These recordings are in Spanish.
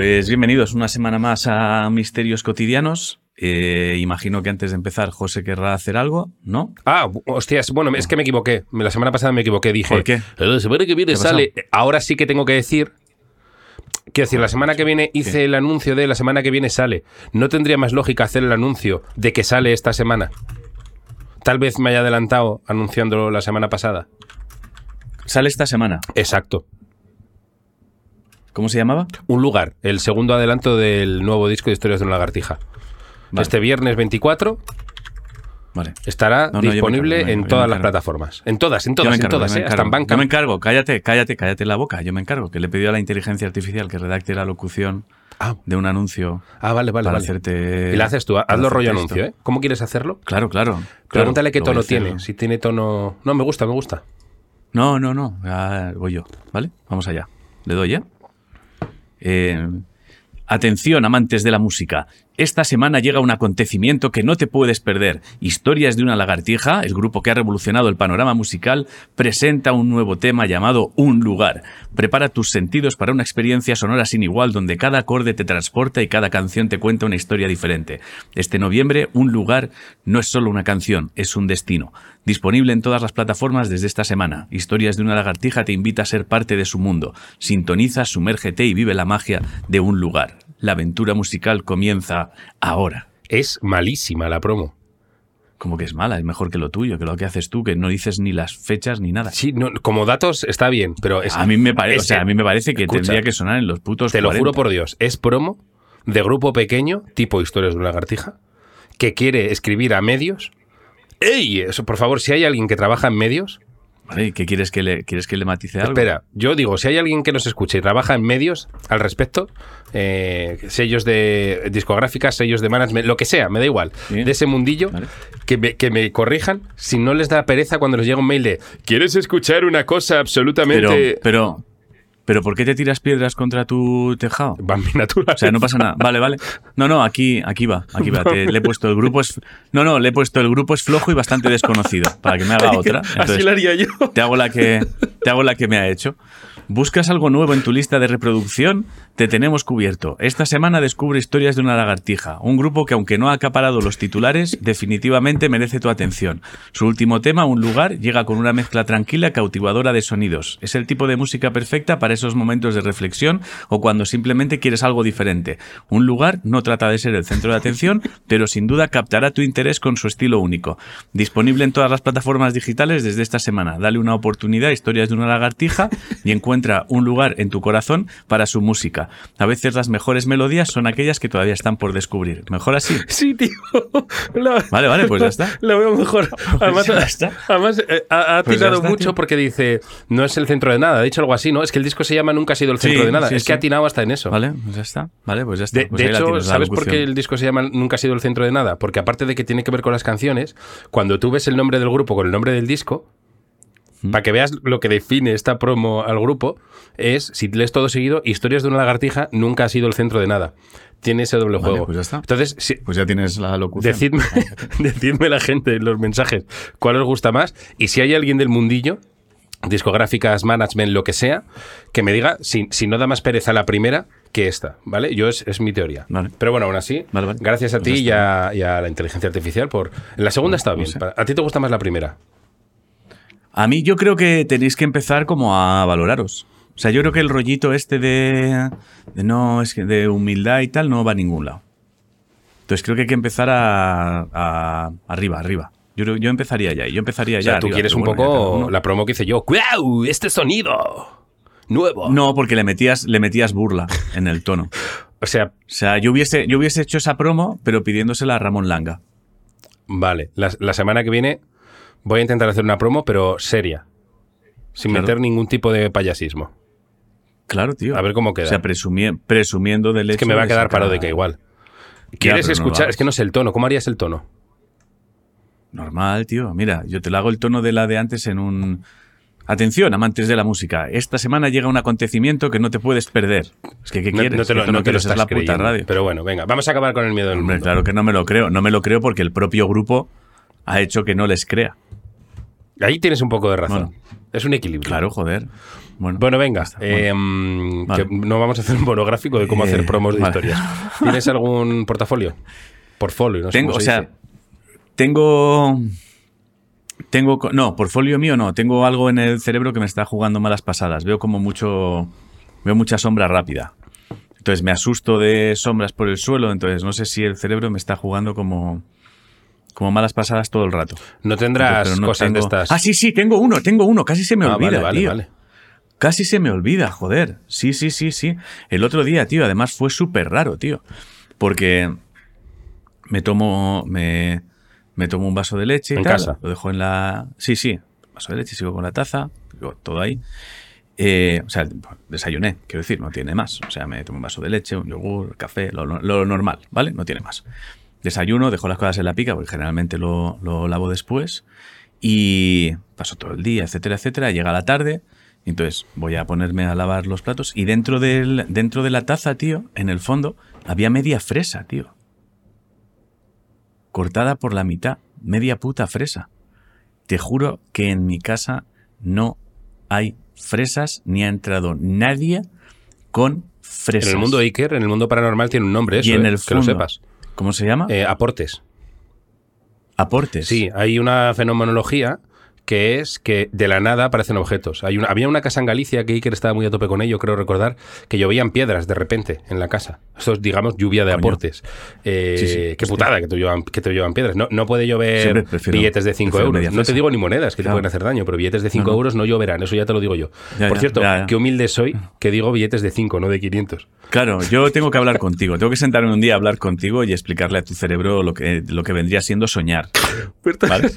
Pues bienvenidos una semana más a Misterios Cotidianos. Eh, imagino que antes de empezar José querrá hacer algo, ¿no? Ah, hostias, bueno, es que me equivoqué. La semana pasada me equivoqué, dije. ¿Por qué? "Eh, La semana que viene ¿Qué ha sale. Ahora sí que tengo que decir. Quiero decir, la semana que viene hice ¿Qué? el anuncio de la semana que viene sale. ¿No tendría más lógica hacer el anuncio de que sale esta semana? Tal vez me haya adelantado anunciándolo la semana pasada. Sale esta semana. Exacto. ¿Cómo se llamaba? Un lugar, el segundo adelanto del nuevo disco de Historias de una lagartija. Vale. Este viernes 24 Vale. estará No, no, disponible encargo, en todas las plataformas. En todas, en todas, en todas, yo me ¿eh? Hasta en encargo. Yo me encargo, cállate, cállate, cállate la boca. Yo me encargo, que le he pedido a la inteligencia artificial que redacte la locución Ah, de un anuncio ah, vale, vale. para vale. hacerte. Y lo haces tú, para hazlo rollo esto. anuncio, ¿eh? ¿Cómo quieres hacerlo? Claro, claro. claro, Pregúntale qué tono tiene. Si tiene tono. No, me gusta, me gusta. No, no, no. Ah, voy yo. ¿Vale? Vamos allá. Le doy, ¿eh? Eh, Atención, amantes de la música. Esta semana llega un acontecimiento que no te puedes perder. Historias de una lagartija, el grupo que ha revolucionado el panorama musical, presenta un nuevo tema llamado Un lugar. Prepara tus sentidos para una experiencia sonora sin igual donde cada acorde te transporta y cada canción te cuenta una historia diferente. Este noviembre, Un lugar no es solo una canción, es un destino. Disponible en todas las plataformas desde esta semana. Historias de una lagartija te invita a ser parte de su mundo. Sintoniza, sumérgete y vive la magia de un lugar. La aventura musical comienza ahora. Es malísima la promo. Como que es mala, es mejor que lo tuyo, que lo que haces tú, que no dices ni las fechas ni nada. Sí, no, como datos está bien, pero es. a mí me parece, o sea, a mí me parece que escucha, tendría que sonar en los putos Te lo 40. juro por Dios, es promo de grupo pequeño, tipo Historias de una lagartija, que quiere escribir a medios. ¡Ey! Eso, por favor, si hay alguien que trabaja en medios, Vale, ¿Qué quieres que le quieres que le matice algo? Espera, yo digo, si hay alguien que nos escuche y trabaja en medios al respecto, eh, sellos de discográficas, sellos de management, lo que sea, me da igual, Bien. de ese mundillo, Vale. que, me, que me corrijan si no les da pereza cuando les llega un mail de ¿Quieres escuchar una cosa absolutamente pero, pero ¿por qué te tiras piedras contra tu tejado? Bambi natural? O sea, no pasa nada. Vale, vale. No, no, aquí, aquí va, aquí va. Te- le he puesto el grupo es. No, no, le he puesto el grupo es flojo y bastante desconocido. Para que me haga otra. Así lo haría yo. te hago la que te hago la que me ha hecho. ¿Buscas algo nuevo en tu lista de reproducción? Te tenemos cubierto. Esta semana descubre historias de una lagartija, un grupo que aunque no ha acaparado los titulares, definitivamente merece tu atención. Su último tema, Un lugar, llega con una mezcla tranquila cautivadora de sonidos. Es el tipo de música perfecta para esos momentos de reflexión o cuando simplemente quieres algo diferente. Un lugar no trata de ser el centro de atención, pero sin duda captará tu interés con su estilo único. Disponible en todas las plataformas digitales desde esta semana. Dale una oportunidad a Historias de una lagartija y encuentra un lugar en tu corazón para su música. A veces las mejores melodías son aquellas que todavía están por descubrir. Mejor así. Sí, tío. La- Vale, vale, pues ya está. Lo veo mejor. Además, ya está. además, eh, ha, ha Pues está, mucho tío. porque dice, no es el centro de nada. Ha dicho algo así, ¿no? Es que el disco se llama Nunca ha sido el centro Sí, de nada. sí, es que ha atinado hasta en eso. Vale, pues ya está. Vale, pues ya está. De, Pues de la hecho, tienes, la ¿sabes por qué el disco se llama Nunca ha sido el centro de nada? Porque aparte de que tiene que ver con las canciones, cuando tú ves el nombre del grupo con el nombre del disco, Mm. para que veas lo que define esta promo al grupo, es, si lees todo seguido, Historias de una lagartija nunca ha sido el centro de nada. Tiene ese doble Vale, juego. pues ya está. Entonces, si- Pues ya tienes la locución. decidme, decidme la gente en los mensajes cuál os gusta más y si hay alguien del mundillo discográficas, management, lo que sea, que me diga si, si no da más pereza la primera que esta, ¿vale? Yo es, es mi teoría. Vale. Pero bueno, aún así, Vale, vale. gracias a Pues ti y a, y a la inteligencia artificial por... La segunda está bien. sé. ¿A ti te gusta más la primera? A mí yo creo que tenéis que empezar como a valoraros. O sea, yo creo que el rollito este de, de no, es que de humildad y tal no va a ningún lado. Entonces creo que hay que empezar a, a- arriba, arriba. Yo, yo empezaría ya, yo empezaría O ya. sea, tú arriba, quieres un bueno, ya poco la promo que hice yo. ¡Cuidado! ¡Este sonido! Nuevo. No, porque le metías, le metías burla en el tono. O sea, O sea, yo hubiese, yo hubiese hecho esa promo, pero pidiéndosela a Ramón Langa. vale. La, la semana que viene voy a intentar hacer una promo, pero seria. Sin Claro. meter ningún tipo de payasismo. Claro, tío. A ver cómo queda. O sea, presumie- presumiendo del hecho Es que me va a quedar sacar- parodica igual. ¿Quieres escuchar? es que no sé el tono. ¿Cómo harías el tono? Normal, tío. Mira, yo te lo hago el tono de la de antes en un... Atención, amantes de la música. Esta semana llega un acontecimiento que no te puedes perder. Es que, ¿qué quieres? no te lo, no te lo estás la puta creyendo. radio. Pero bueno, venga, vamos a acabar con el miedo del Hombre, mundo. claro que no me lo creo. No me lo creo porque el propio grupo ha hecho que no les crea. Ahí tienes un poco de razón. Bueno. es un equilibrio. Claro, joder. Bueno, Bueno, venga, eh, Bueno. Vale. que no vamos a hacer un monográfico de cómo Eh, hacer promos de vale. historias. ¿Tienes algún portafolio? Portfolio, no sé tengo, cómo o se sea, dice. tengo. Tengo. No, portfolio mío no. Tengo algo en el cerebro que me está jugando malas pasadas. Veo como mucho. Veo mucha sombra rápida. Entonces me asusto de sombras por el suelo. Entonces no sé si el cerebro me está jugando como. Como malas pasadas todo el rato. No tendrás no cosas de estas. Ah, sí, sí, tengo uno, tengo uno. Casi se me Ah, olvida, vale, vale, tío. vale. Casi se me olvida, joder. Sí, sí, sí, sí. El otro día, tío, además fue súper raro, tío. Porque me tomo, me, me tomo un vaso de leche y ¿En tal, casa? Lo dejo en la... Sí, sí. Vaso de leche, sigo con la taza, todo ahí. Eh, o sea, desayuné, quiero decir, no tiene más. O sea, me tomo un vaso de leche, un yogur, café, lo, lo normal, ¿vale? No tiene más. Desayuno, dejo las cosas en la pica, porque generalmente lo, lo lavo después. Y paso todo el día, etcétera, etcétera. Llega la tarde, entonces voy a ponerme a lavar los platos. Y dentro, del, dentro de la taza, tío, en el fondo, había media fresa, tío. Cortada por la mitad, media puta fresa. Te juro que en mi casa no hay fresas, ni ha entrado nadie con fresas. En el mundo Iker, en el mundo paranormal, tiene un nombre eso, y en eh, el que lo sepas. ¿Cómo se llama? Eh, aportes. Aportes. Sí, hay una fenomenología que es que de la nada aparecen objetos. Hay una, había una casa en Galicia que Iker estaba muy a tope con ello, creo recordar, que llovían piedras de repente en la casa. Esto es, digamos, lluvia de Coño. aportes. Eh, Sí, sí, qué hostia. putada que te llevan, que te piedras. No, no puede llover prefiero- billetes de 5 prefiero euros. No te digo ni monedas que te pueden hacer daño, pero billetes de 5 No, no. euros no lloverán, eso ya te lo digo yo. Ya, Por ya, cierto, ya. qué humilde soy que digo billetes de 5, no de 500. Claro, yo tengo que hablar contigo. Tengo que sentarme un día a hablar contigo y explicarle a tu cerebro lo que, lo que vendría siendo soñar. ¿vale?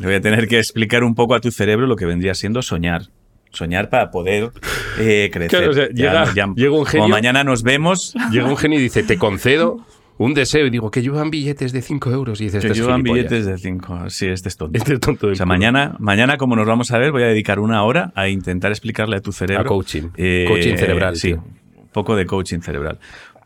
Le voy a tener que explicar un poco a tu cerebro lo que vendría siendo soñar. Soñar para poder eh, crecer. Claro, o sea, llega- llega un genio- Como mañana nos vemos. Llega un genio y dice, te concedo un deseo. Y digo, que llevan billetes de 5 euros. Y dices, Que este es llevan billetes de 5. Sí, este es tonto. Este es tonto O sea, culo. mañana, mañana, como nos vamos a ver, voy a dedicar una hora a intentar explicarle a tu cerebro. A coaching. Coaching cerebral, Sí, un poco de coaching cerebral.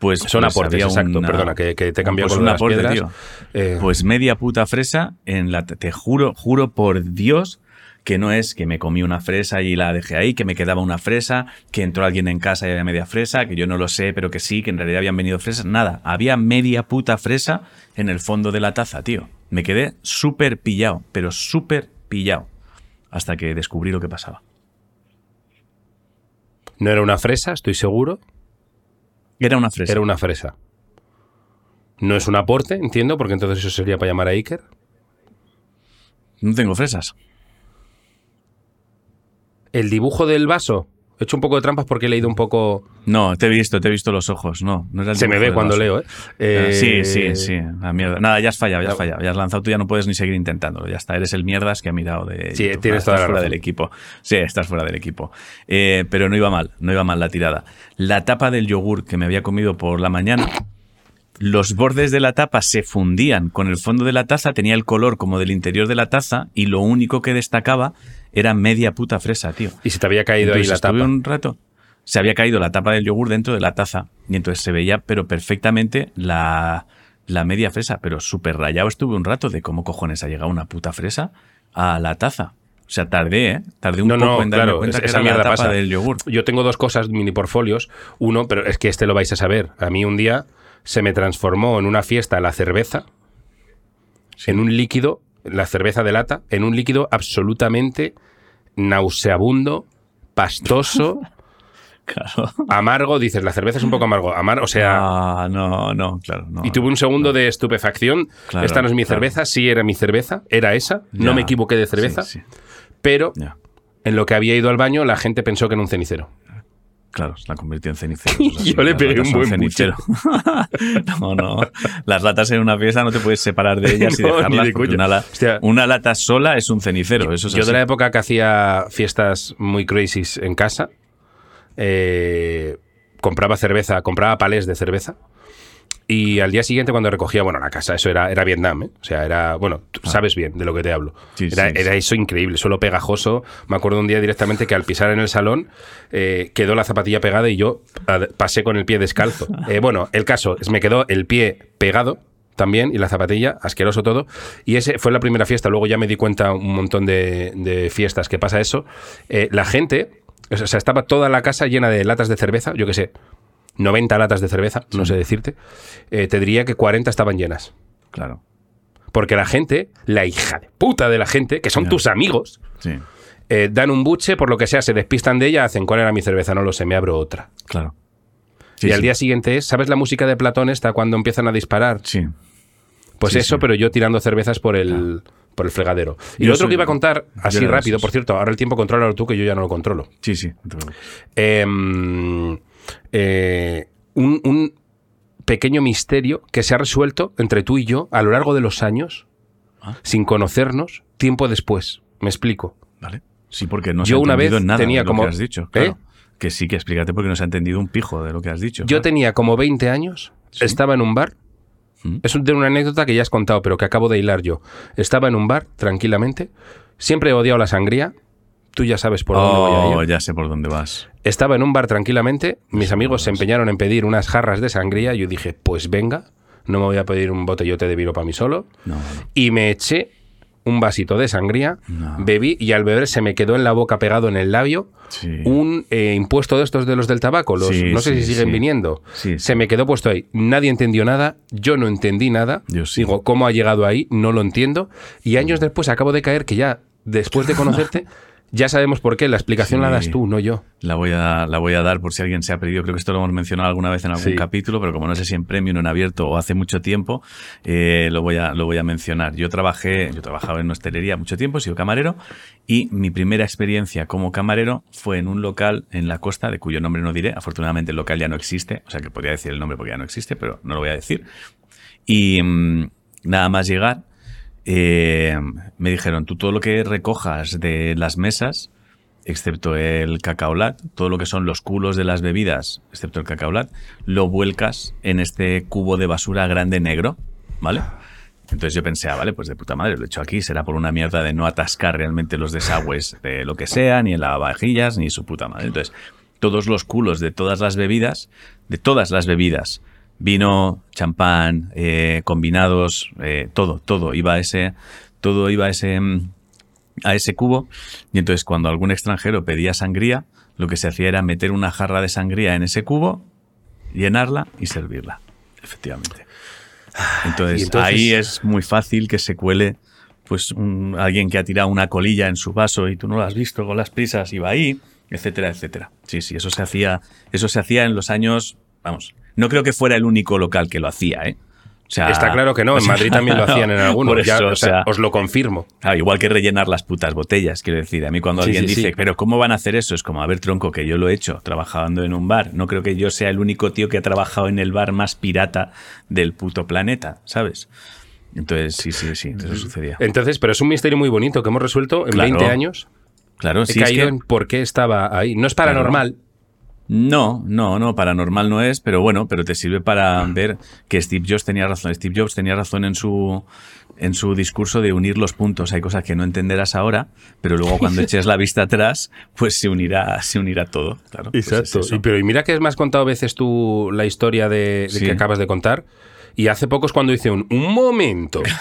Pues, Son pues aportes, había exacto. una- Perdona, que, que te he cambiado pues con un aporte, piedras. tío. Eh, Pues media puta fresa en la. Te juro, juro por Dios que no es que me comí una fresa y la dejé ahí, que me quedaba una fresa, que entró alguien en casa y había media fresa, que yo no lo sé, pero que sí, que en realidad habían venido fresas. Nada, había media puta fresa en el fondo de la taza, tío. Me quedé súper pillado, pero súper pillado. Hasta que descubrí lo que pasaba. no era una fresa, estoy seguro. Era una fresa. Era una fresa. No es un aporte, entiendo, porque entonces eso sería para llamar a Iker. No tengo fresas. El dibujo del vaso. He hecho un poco de trampas porque he leído un poco. No, te he visto, te he visto los ojos. No, no era el Se me ve cuando leo, ¿eh? Eh, Sí, sí, sí. La mierda. Nada, ya has fallado, ya has fallado. Ya has lanzado tú, ya no puedes ni seguir intentándolo. Ya está, eres el mierdas que ha mirado de. Sí, YouTube. tienes estás toda la fuera razón. del equipo. Sí, estás fuera del equipo. Eh, pero no iba mal, no iba mal la tirada. La tapa del yogur que me había comido por la mañana. Los bordes de la tapa se fundían con el fondo de la taza, tenía el color como del interior de la taza y lo único que destacaba era media puta fresa, tío. Y se te había caído ahí Entonces la estuve tapa. un rato. Se había caído la tapa del yogur dentro de la taza. Y entonces se veía, pero perfectamente, la, la media fresa. Pero súper rayado estuve un rato de cómo cojones ha llegado una puta fresa a la taza. O sea, tardé, ¿eh? Tardé un No, poco no, en darme claro, cuenta que esa era la mierda tapa pasa. del yogur. Yo tengo dos cosas mini portfolios. Uno, pero es que este lo vais a saber. A mí un día se me transformó en una fiesta la cerveza, en un líquido, la cerveza de lata, en un líquido absolutamente nauseabundo, pastoso, Claro. amargo. Dices, la cerveza es un poco amargo. Amar, o sea, Ah, no, no, claro. No, y tuve un segundo de estupefacción. Claro, Esta no es mi claro. cerveza, sí era mi cerveza, era esa. No me equivoqué de cerveza, Sí, sí, pero ya. en lo que había ido al baño la gente pensó que era un cenicero. Claro, la convirtió en cenicero. Yo le pegué un buen cenicero. no, no. Las latas en una fiesta no te puedes separar de ellas y No, dejarlas. de porque una, la- Hostia. una lata sola es un cenicero. Eso es Yo así. de la época que hacía fiestas muy crazy en casa, eh, compraba cerveza, compraba palés de cerveza. Y al día siguiente, cuando recogía, bueno, la casa, eso era, era Vietnam, ¿eh? O sea, era, bueno, tú sabes bien de lo que te hablo. Ah. Sí, era sí, era sí. eso increíble, solo pegajoso. Me acuerdo un día directamente que al pisar en el salón eh, quedó la zapatilla pegada y yo pasé con el pie descalzo. Eh, bueno, el caso es me quedó el pie pegado, también y la zapatilla, asqueroso todo. Y ese fue la primera fiesta. Luego ya me di cuenta un montón de, de fiestas que pasa eso. Eh, la gente, o sea, estaba toda la casa llena de latas de cerveza, yo qué sé, 90 latas de cerveza, no sé decirte. Eh, te diría que 40 estaban llenas. Claro. Porque la gente, la hija de puta de la gente, que son tus amigos, Sí, eh, dan un buche, por lo que sea, se despistan de ella, hacen cuál era mi cerveza, no lo sé, me abro otra. claro. Sí, y al día siguiente es, ¿sabes la música de Platón esta cuando empiezan a disparar? Sí. Pues eso, pero yo tirando cervezas por el, por el fregadero. Y Yo lo otro soy- que iba a contar, así rápido, por cierto, ahora el tiempo contrólalo tú, que yo ya no lo controlo. Sí, sí. Em, eh, un, un pequeño misterio que se ha resuelto entre tú y yo a lo largo de los años, Ah. sin conocernos, tiempo después. Me explico. Vale. Sí, porque no se Yo ha una entendido vez nada tenía de lo como- que has dicho. ¿Eh? Que sí, que explícate porque no se ha entendido un pijo de lo que has dicho. Yo claro. tenía como 20 años, Sí. estaba en un bar. ¿Mm? Es de una anécdota que ya has contado, pero que acabo de hilar yo. Estaba en un bar, tranquilamente. Siempre he odiado la sangría. Tú ya sabes por dónde voy a Oh, ir. ya sé por dónde vas. Estaba en un bar tranquilamente. Mis amigos se empeñaron en pedir unas jarras de sangría. Yo dije, pues venga, no me voy a pedir un botellote de vino para mí solo. No. Y me eché un vasito de sangría, No. bebí y al beber se me quedó en la boca pegado en el labio Sí. un eh, impuesto de estos de los del tabaco. Los, Sí, no sé sí, si siguen viniendo. Sí, Se me quedó puesto ahí. Nadie entendió nada. Yo no entendí nada. Digo, ¿cómo ha llegado ahí? No lo entiendo. Y años después acabo de caer que ya, después de conocerte, ya sabemos por qué. La explicación la das tú, no yo. La voy, a, la voy a dar por si alguien se ha perdido. Creo que esto lo hemos mencionado alguna vez en algún Sí. capítulo, pero como no sé si en premium o en abierto o hace mucho tiempo, eh, lo, voy a, lo voy a mencionar. Yo trabajé, yo trabajaba en hostelería mucho tiempo, he sido camarero, y mi primera experiencia como camarero fue en un local en la costa, de cuyo nombre no diré. Afortunadamente el local ya no existe, o sea que podría decir el nombre porque ya no existe, pero no lo voy a decir. Y mm, nada más llegar, eh, me dijeron, tú todo lo que recojas de las mesas, excepto el cacaolat, todo lo que son los culos de las bebidas, excepto el cacaolat, lo vuelcas en este cubo de basura grande negro, ¿vale? Entonces yo pensé, ah, vale, pues de puta madre, lo he hecho aquí, será por una mierda de no atascar realmente los desagües de lo que sea, ni en lavavajillas, ni su puta madre. Entonces, todos los culos de todas las bebidas, de todas las bebidas, vino, champán, eh, combinados, eh, todo, todo iba a ese, todo iba a ese, mm, a ese cubo. Y entonces cuando algún extranjero pedía sangría, lo que se hacía era meter una jarra de sangría en ese cubo, llenarla y servirla. Efectivamente. Entonces, Y entonces- ahí es muy fácil que se cuele pues un- alguien que ha tirado una colilla en su vaso y tú no lo has visto con las prisas y va ahí, etcétera, etcétera. Sí, sí, eso se hacía, eso se hacía en los años, vamos, no creo que fuera el único local que lo hacía, ¿eh? O sea, Está claro que no. En Madrid también lo hacían en algunos. Ya, eso, o o sea, sea, os lo confirmo. Ah, igual que rellenar las putas botellas, quiero decir. A mí cuando Sí, alguien sí, dice, sí. pero ¿cómo van a hacer eso? Es como, a ver, tronco, que yo lo he hecho trabajando en un bar. No creo que yo sea el único tío que ha trabajado en el bar más pirata del puto planeta, ¿sabes? Entonces, sí, sí, sí, eso sucedía. Entonces, pero es un misterio muy bonito que hemos resuelto en Claro. 20 años. Claro, He sí, es caído que- en por qué estaba ahí. No es paranormal. No, no, no, paranormal no es, pero bueno, pero te sirve para ver que Steve Jobs tenía razón. Steve Jobs tenía razón en su en su discurso de unir los puntos. Hay cosas que no entenderás ahora, pero luego cuando eches la vista atrás, pues se unirá, se unirá todo. Claro, pues es eso. Y, pero y mira que me has contado veces tú la historia de, de Sí. que acabas de contar. Y hace poco es cuando hice un, un momento.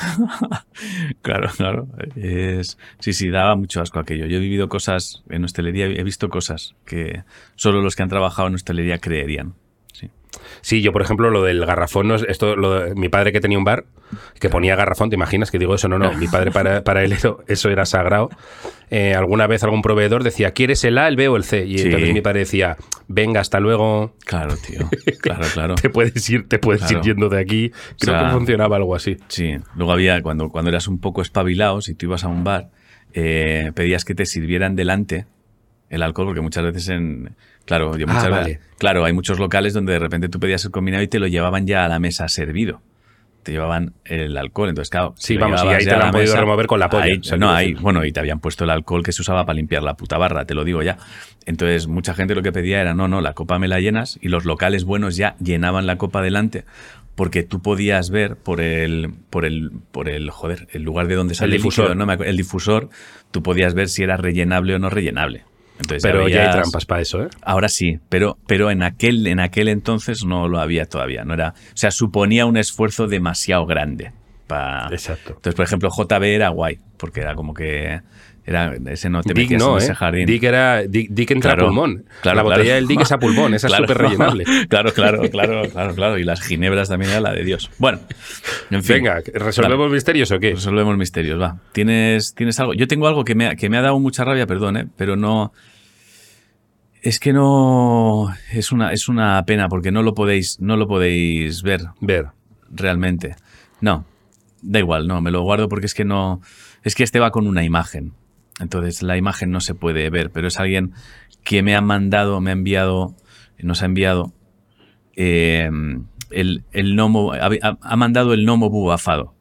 Claro, claro. Es, sí, sí, daba mucho asco aquello. Yo he vivido cosas en hostelería, he visto cosas que solo los que han trabajado en hostelería creerían. Sí. Yo por ejemplo lo del garrafón, no es- esto, lo de- mi padre que tenía un bar que ponía garrafón, ¿te imaginas que digo eso? No, no, mi padre para, para él eso, era sagrado. Eh, alguna vez algún proveedor decía, ¿quieres el A, el B o el C? Y Sí. entonces mi padre decía, venga, hasta luego, Claro, tío. Claro, claro. te puedes ir, te puedes Claro. ir yendo de aquí. Creo sea, que funcionaba algo así. Sí, luego había, cuando, cuando eras un poco espabilado, si tú ibas a un bar, eh, pedías que te sirvieran delante el alcohol, porque muchas veces en... Claro, yo Ah, muchas vale. claro, hay muchos locales donde de repente tú pedías el combinado y te lo llevaban ya a la mesa servido. Te llevaban el alcohol, entonces claro. Sí, vamos, y ahí te lo han podido remover con la polla, ahí- no, ahí, bueno, y te habían puesto el alcohol que se usaba para limpiar la puta barra, te lo digo ya. Entonces, mucha gente lo que pedía era, no, no, la copa me la llenas, y los locales buenos ya llenaban la copa delante, porque tú podías ver por el, por el, por el, joder, el lugar de donde sale el, difusor. líquido, no me el difusor, tú podías ver si era rellenable o no rellenable. Entonces Pero ya hay trampas para eso, ¿eh? Ahora sí, pero, pero en, aquel, en aquel entonces no lo había todavía. No era, o sea, suponía un esfuerzo demasiado grande. pa- Exacto. Entonces, por ejemplo, JB era guay, porque era como que era ese no te Dick metías no, en ¿eh? ese jardín. Dick, era, Dick, Dick entra Claro, a pulmón. claro, la botella claro. del Dick es a pulmón, esa es súper rellenable. Claro, claro, claro, claro, claro. Y las ginebras también era la de Dios. Bueno, en fin. Venga, ¿resolvemos misterios o qué? Resolvemos misterios, va. ¿Tienes, ¿Tienes algo? Yo tengo algo que me, que me ha dado mucha rabia, perdón, ¿eh? pero no. Es que no. Es una, es una pena porque no lo podéis, no lo podéis ver Ver. realmente. No, da igual, no, me lo guardo porque es que no. Es que este va con una imagen. Entonces la imagen no se puede ver, pero es alguien que me ha mandado, me ha enviado, nos ha enviado eh, el, el gnomo, ha, ha- mandado el gnomo bubafado.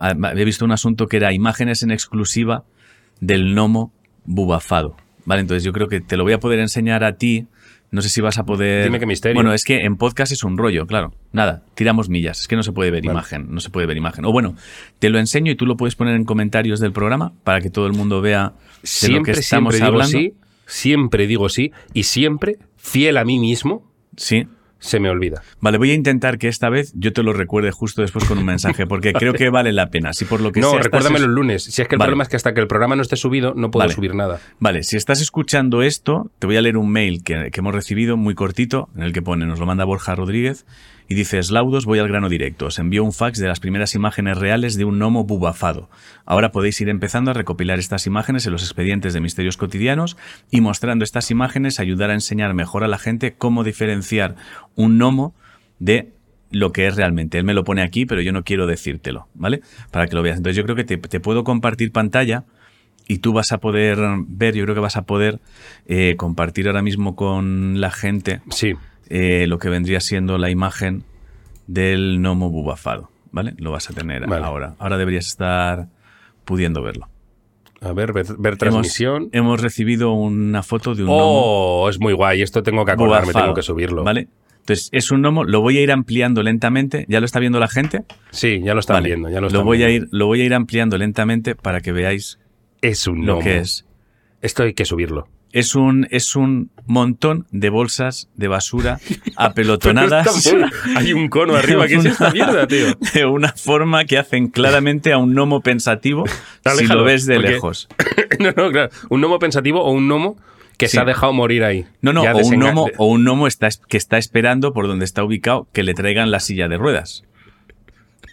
He visto un asunto que era imágenes en exclusiva del gnomo bubafado. Vale, entonces yo creo que te lo voy a poder enseñar a ti. No sé si vas a poder. Dime qué misterio. Bueno, es que en podcast es un rollo, claro. Nada, tiramos millas. Es que no se puede ver Vale. imagen. No se puede ver imagen. O bueno, te lo enseño y tú lo puedes poner en comentarios del programa para que todo el mundo vea de lo que Siempre, estamos siempre digo sí, siempre digo sí, y siempre, fiel a mí mismo, Sí. Se me olvida. Vale, voy a intentar que esta vez yo te lo recuerde justo después con un mensaje, porque creo que vale la pena. Si por lo que No, sea recuérdame los lunes. Si es que el Vale. problema es que hasta que el programa no esté subido, no puedo Vale. subir nada. Vale, si estás escuchando esto, te voy a leer un mail que, que hemos recibido muy cortito, en el que pone, nos lo manda Borja Rodríguez, y dice, Slaudos, voy al grano directo. Os envió un fax de las primeras imágenes reales de un gnomo bubafado. Ahora podéis ir empezando a recopilar estas imágenes en los expedientes de misterios cotidianos y mostrando estas imágenes ayudar a enseñar mejor a la gente cómo diferenciar un gnomo de lo que es realmente. Él me lo pone aquí, pero yo no quiero decírtelo, ¿vale? Para que lo veas. Entonces yo creo que te, te puedo compartir pantalla y tú vas a poder ver, yo creo que vas a poder eh, compartir ahora mismo con la gente Sí. Eh, lo que vendría siendo la imagen del gnomo bubafado, ¿vale? Lo vas a tener Vale. ahora. Ahora deberías estar pudiendo verlo. A ver, ver, ver transmisión. Hemos, hemos recibido una foto de un gnomo Oh, es muy guay. Esto tengo que acordarme, bubafado, tengo que subirlo. ¿Vale? Entonces, es un gnomo, lo voy a ir ampliando lentamente. ¿Ya lo está viendo la gente? Sí, ya lo están Vale. viendo. Ya lo, están voy a ir, lo voy a ir ampliando lentamente para que veáis Es un lo gnomo. que es. Esto hay que subirlo. Es un, es un montón de bolsas de basura apelotonadas Hay un cono arriba. ¿Qué es esta mierda, tío? de una forma que hacen claramente a un gnomo pensativo si lo ves de porque- lejos. no, no, claro. Un gnomo pensativo o un gnomo que Sí. se ha dejado morir ahí. No, no, o un gnomo, o un gnomo está, que está esperando por donde está ubicado que le traigan la silla de ruedas.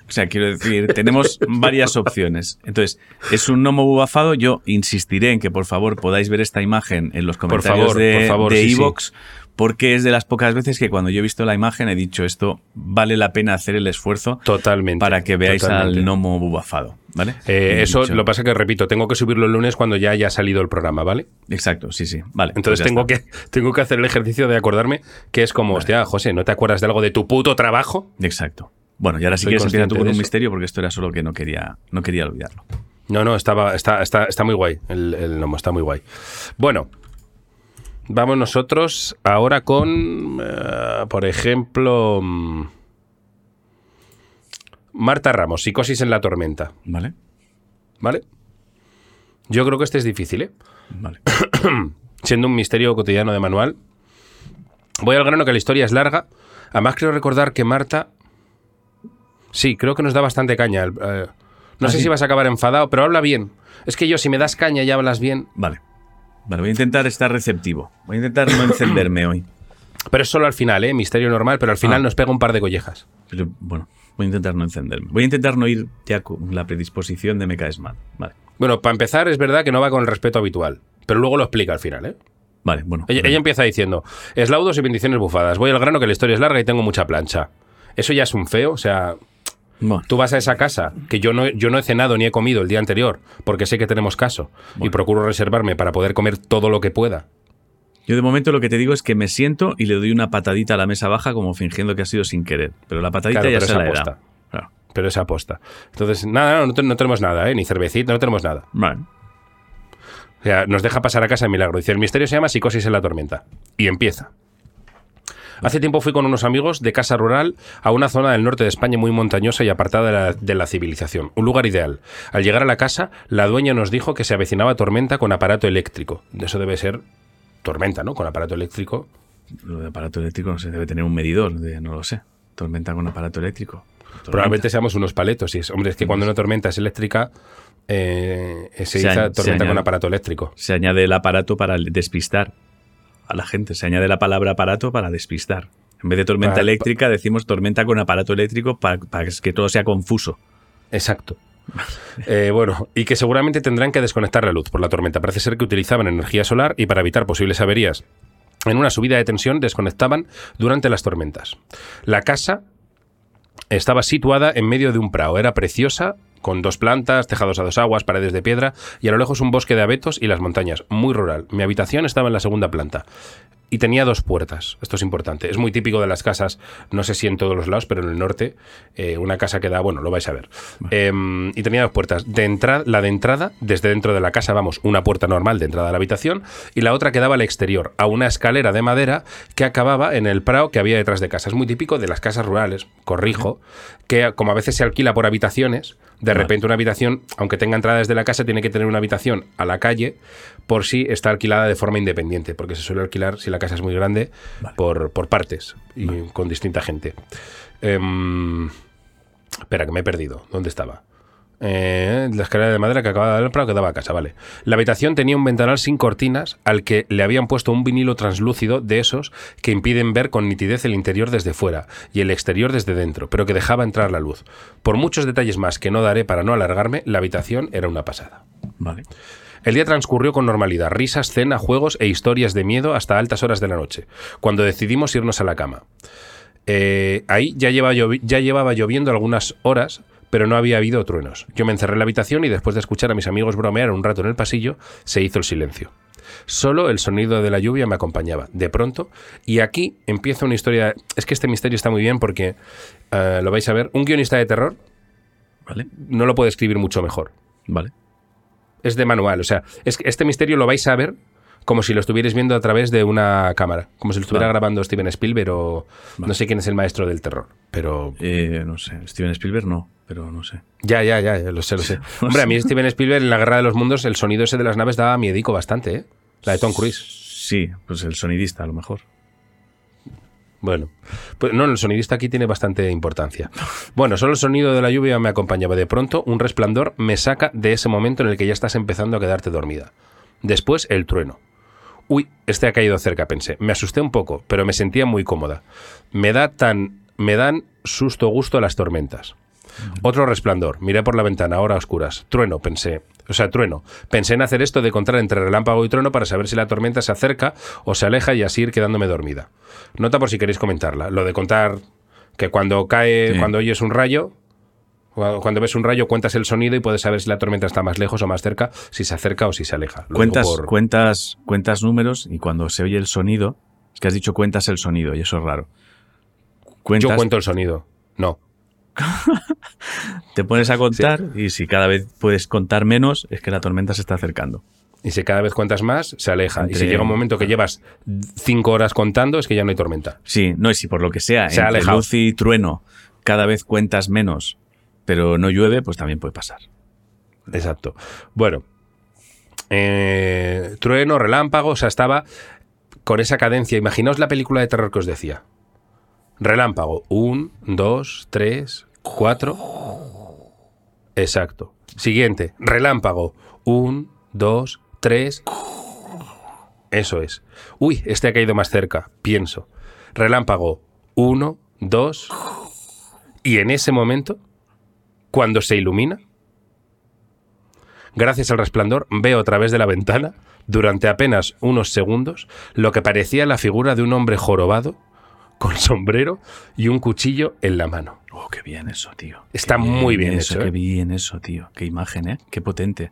O sea, quiero decir, tenemos varias opciones. Entonces, es un gnomo bubafado. Yo insistiré en que por favor podáis ver esta imagen en los comentarios favor, de por favor, de sí, sí. iVoox, porque es de las pocas veces que cuando yo he visto la imagen he dicho esto vale la pena hacer el esfuerzo Totalmente. para que veáis totalmente. al gnomo bubafado, ¿vale? Eh, eso dicho- lo pasa que, repito, tengo que subirlo el lunes cuando ya haya salido el programa, ¿vale? Exacto, sí, sí. Vale. Entonces pues tengo, está. que, tengo que hacer el ejercicio de acordarme que es como, hostia, José, ¿no te acuerdas de algo de tu puto trabajo? Exacto. Bueno, y ahora Soy quieres empieza tú con un misterio porque esto era solo que no quería, no quería olvidarlo. No, no, estaba, está, está, está muy guay el, el gnomo, está muy guay. Bueno, vamos nosotros ahora con, eh, por ejemplo, mm, Marta Ramos, Psicosis en la tormenta, ¿Vale? ¿vale? Yo creo que este es difícil, ¿eh? Vale. siendo un misterio cotidiano de manual. Voy al grano que la historia es larga. Además, creo recordar que Marta. Sí, creo que nos da bastante caña. eh, no ¿Ah, sé sí? si vas a acabar enfadado, pero habla bien. Es que yo, si me das caña y hablas bien. Vale. Vale, voy a intentar estar receptivo. Voy a intentar no encenderme hoy. Pero es solo al final, ¿eh? Misterio normal, pero al final Ah. nos pega un par de collejas. Pero, bueno, voy a intentar no encenderme. Voy a intentar no ir ya con la predisposición de me caes mal. Vale. Bueno, para empezar, es verdad que no va con el respeto habitual. Pero luego lo explica al final, ¿eh? Vale, bueno. Ella, ella empieza diciendo: Eslaudos y bendiciones bufadas. Voy al grano que la historia es larga y tengo mucha plancha. Eso ya es un feo, o sea, Bueno, Tú vas a esa casa, que yo no, yo no he cenado ni he comido el día anterior, porque sé que tenemos caso, y procuro reservarme para poder comer todo lo que pueda. yo de momento lo que te digo es que me siento y le doy una patadita a la mesa baja como fingiendo que ha sido sin querer. Pero la patadita Claro, ya se es la he aposta. dado. Claro. Pero es aposta. Entonces, nada, no, no, te- no tenemos nada, ¿eh? ni cervecita, no tenemos nada. Vale. O sea, nos deja pasar a casa de milagro. Dice, el misterio se llama psicosis en la tormenta. Y empieza. Hace tiempo fui con unos amigos de casa rural a una zona del norte de España muy montañosa y apartada de la, de la civilización. Un lugar ideal. Al llegar a la casa, la dueña nos dijo que se avecinaba tormenta con aparato eléctrico. Eso debe ser tormenta, ¿no? Con aparato eléctrico. Lo de aparato eléctrico no sé, debe tener un medidor, de- no lo sé. Tormenta con aparato eléctrico. Tormenta. Probablemente seamos unos paletos. Y es, hombre, es que cuando una tormenta es eléctrica, eh, se Se dice se tormenta con aparato eléctrico. Se añade el aparato para despistar a la gente. Se añade la palabra aparato para despistar. En vez de tormenta Para- eléctrica, decimos tormenta con aparato eléctrico para, para que todo sea confuso. Exacto. Eh, bueno, y que seguramente tendrán que desconectar la luz por la tormenta. Parece ser que utilizaban energía solar y para evitar posibles averías en una subida de tensión desconectaban durante las tormentas. La casa estaba situada en medio de un prado. Era preciosa, con dos plantas, tejados a dos aguas, paredes de piedra y a lo lejos un bosque de abetos y las montañas. Muy rural. Mi habitación estaba en la segunda planta. Y tenía dos puertas. Esto es importante. Es muy típico de las casas, no sé si en todos los lados, pero en el norte, eh, una casa que da, bueno, lo vais a ver. Em, y tenía dos puertas. De entrada, la de entrada, desde dentro de la casa, vamos, una puerta normal de entrada a la habitación, y la otra que daba al exterior, a una escalera de madera que acababa en el prado que había detrás de casa. Es muy típico de las casas rurales, corrijo, que como a veces se alquila por habitaciones, de Vale. repente una habitación, aunque tenga entrada desde la casa, tiene que tener una habitación a la calle por si está alquilada de forma independiente, porque se suele alquilar, si la casa es muy grande, Vale. por, por partes y con distinta gente. Em, espera, que me he perdido. ¿Dónde estaba? Eh, la escalera de madera que acababa de dar el prado que daba a casa, vale. La habitación tenía un ventanal sin cortinas al que le habían puesto un vinilo translúcido de esos que impiden ver con nitidez el interior desde fuera y el exterior desde dentro, pero que dejaba entrar la luz. Por muchos detalles más que no daré para no alargarme, la habitación era una pasada. Vale. El día transcurrió con normalidad, risas, cena, juegos e historias de miedo hasta altas horas de la noche, cuando decidimos irnos a la cama. Eh, ahí ya, lleva ya llevaba lloviendo algunas horas, pero no había habido truenos. Yo me encerré en la habitación y después de escuchar a mis amigos bromear un rato en el pasillo, se hizo el silencio. Solo el sonido de la lluvia me acompañaba, de pronto, y aquí empieza una historia... Es que este misterio está muy bien porque, eh, lo vais a ver, un guionista de terror Vale. no lo puede escribir mucho mejor Vale. es de manual. O sea, es que este misterio lo vais a ver como si lo estuvierais viendo a través de una cámara. Como si lo estuviera Vale. grabando Steven Spielberg o no sé quién es el maestro del terror. Pero Eh, no sé. Steven Spielberg no, pero no sé. ya, ya, ya, lo sé, lo sé. Hombre, a mí Steven Spielberg en la Guerra de los Mundos, el sonido ese de las naves daba miedico bastante, ¿eh? La de Tom Cruise. Sí, pues el sonidista a lo mejor. Bueno, pues no, el sonidista aquí tiene bastante importancia. Bueno, solo el sonido de la lluvia me acompañaba. De pronto, un resplandor me saca de ese momento en el que ya estás empezando a quedarte dormida. Después, el trueno. Uy, este ha caído cerca, pensé. Me asusté un poco, pero me sentía muy cómoda. Me da tan. me dan susto gusto las tormentas. Otro resplandor. Miré por la ventana, ahora a oscuras. Trueno, pensé. O sea, trueno. Pensé en hacer esto de contar entre relámpago y trueno para saber si la tormenta se acerca o se aleja y así ir quedándome dormida. Nota por si queréis comentarla. Lo de contar que cuando cae, Sí. cuando oyes un rayo, cu- cuando ves un rayo cuentas el sonido y puedes saber si la tormenta está más lejos o más cerca, si se acerca o si se aleja. Lo Cuentas, por- cuentas, cuentas números y cuando se oye el sonido, es que has dicho cuentas el sonido y eso es raro. Cuentas, Yo cuento el sonido. No. te pones a contar y si cada vez puedes contar menos, es que la tormenta se está acercando. Y si cada vez cuentas más, se aleja. y si llega un momento que llevas cinco horas contando, es que ya no hay tormenta. Sí, no, y si por lo que sea, Se entre luz y trueno, cada vez cuentas menos, pero no llueve, pues también puede pasar. Exacto. Bueno, eh, trueno, relámpago, o sea, estaba con esa cadencia. Imaginaos la película de terror que os decía. Relámpago, un, dos, tres, cuatro. Exacto. Siguiente, relámpago, un, dos, tres. Eso es. Uy, este ha caído más cerca, pienso. Relámpago, uno, dos. Y en ese momento, cuando se ilumina, Gracias al resplandor veo a través de la ventana, durante apenas unos segundos, lo que parecía la figura de un hombre jorobado, con sombrero y un cuchillo en la mano. Oh, qué bien eso, tío. Está Qué muy bien eso, hecho, Qué ¿eh? bien eso, tío. Qué imagen, ¿eh? Qué potente.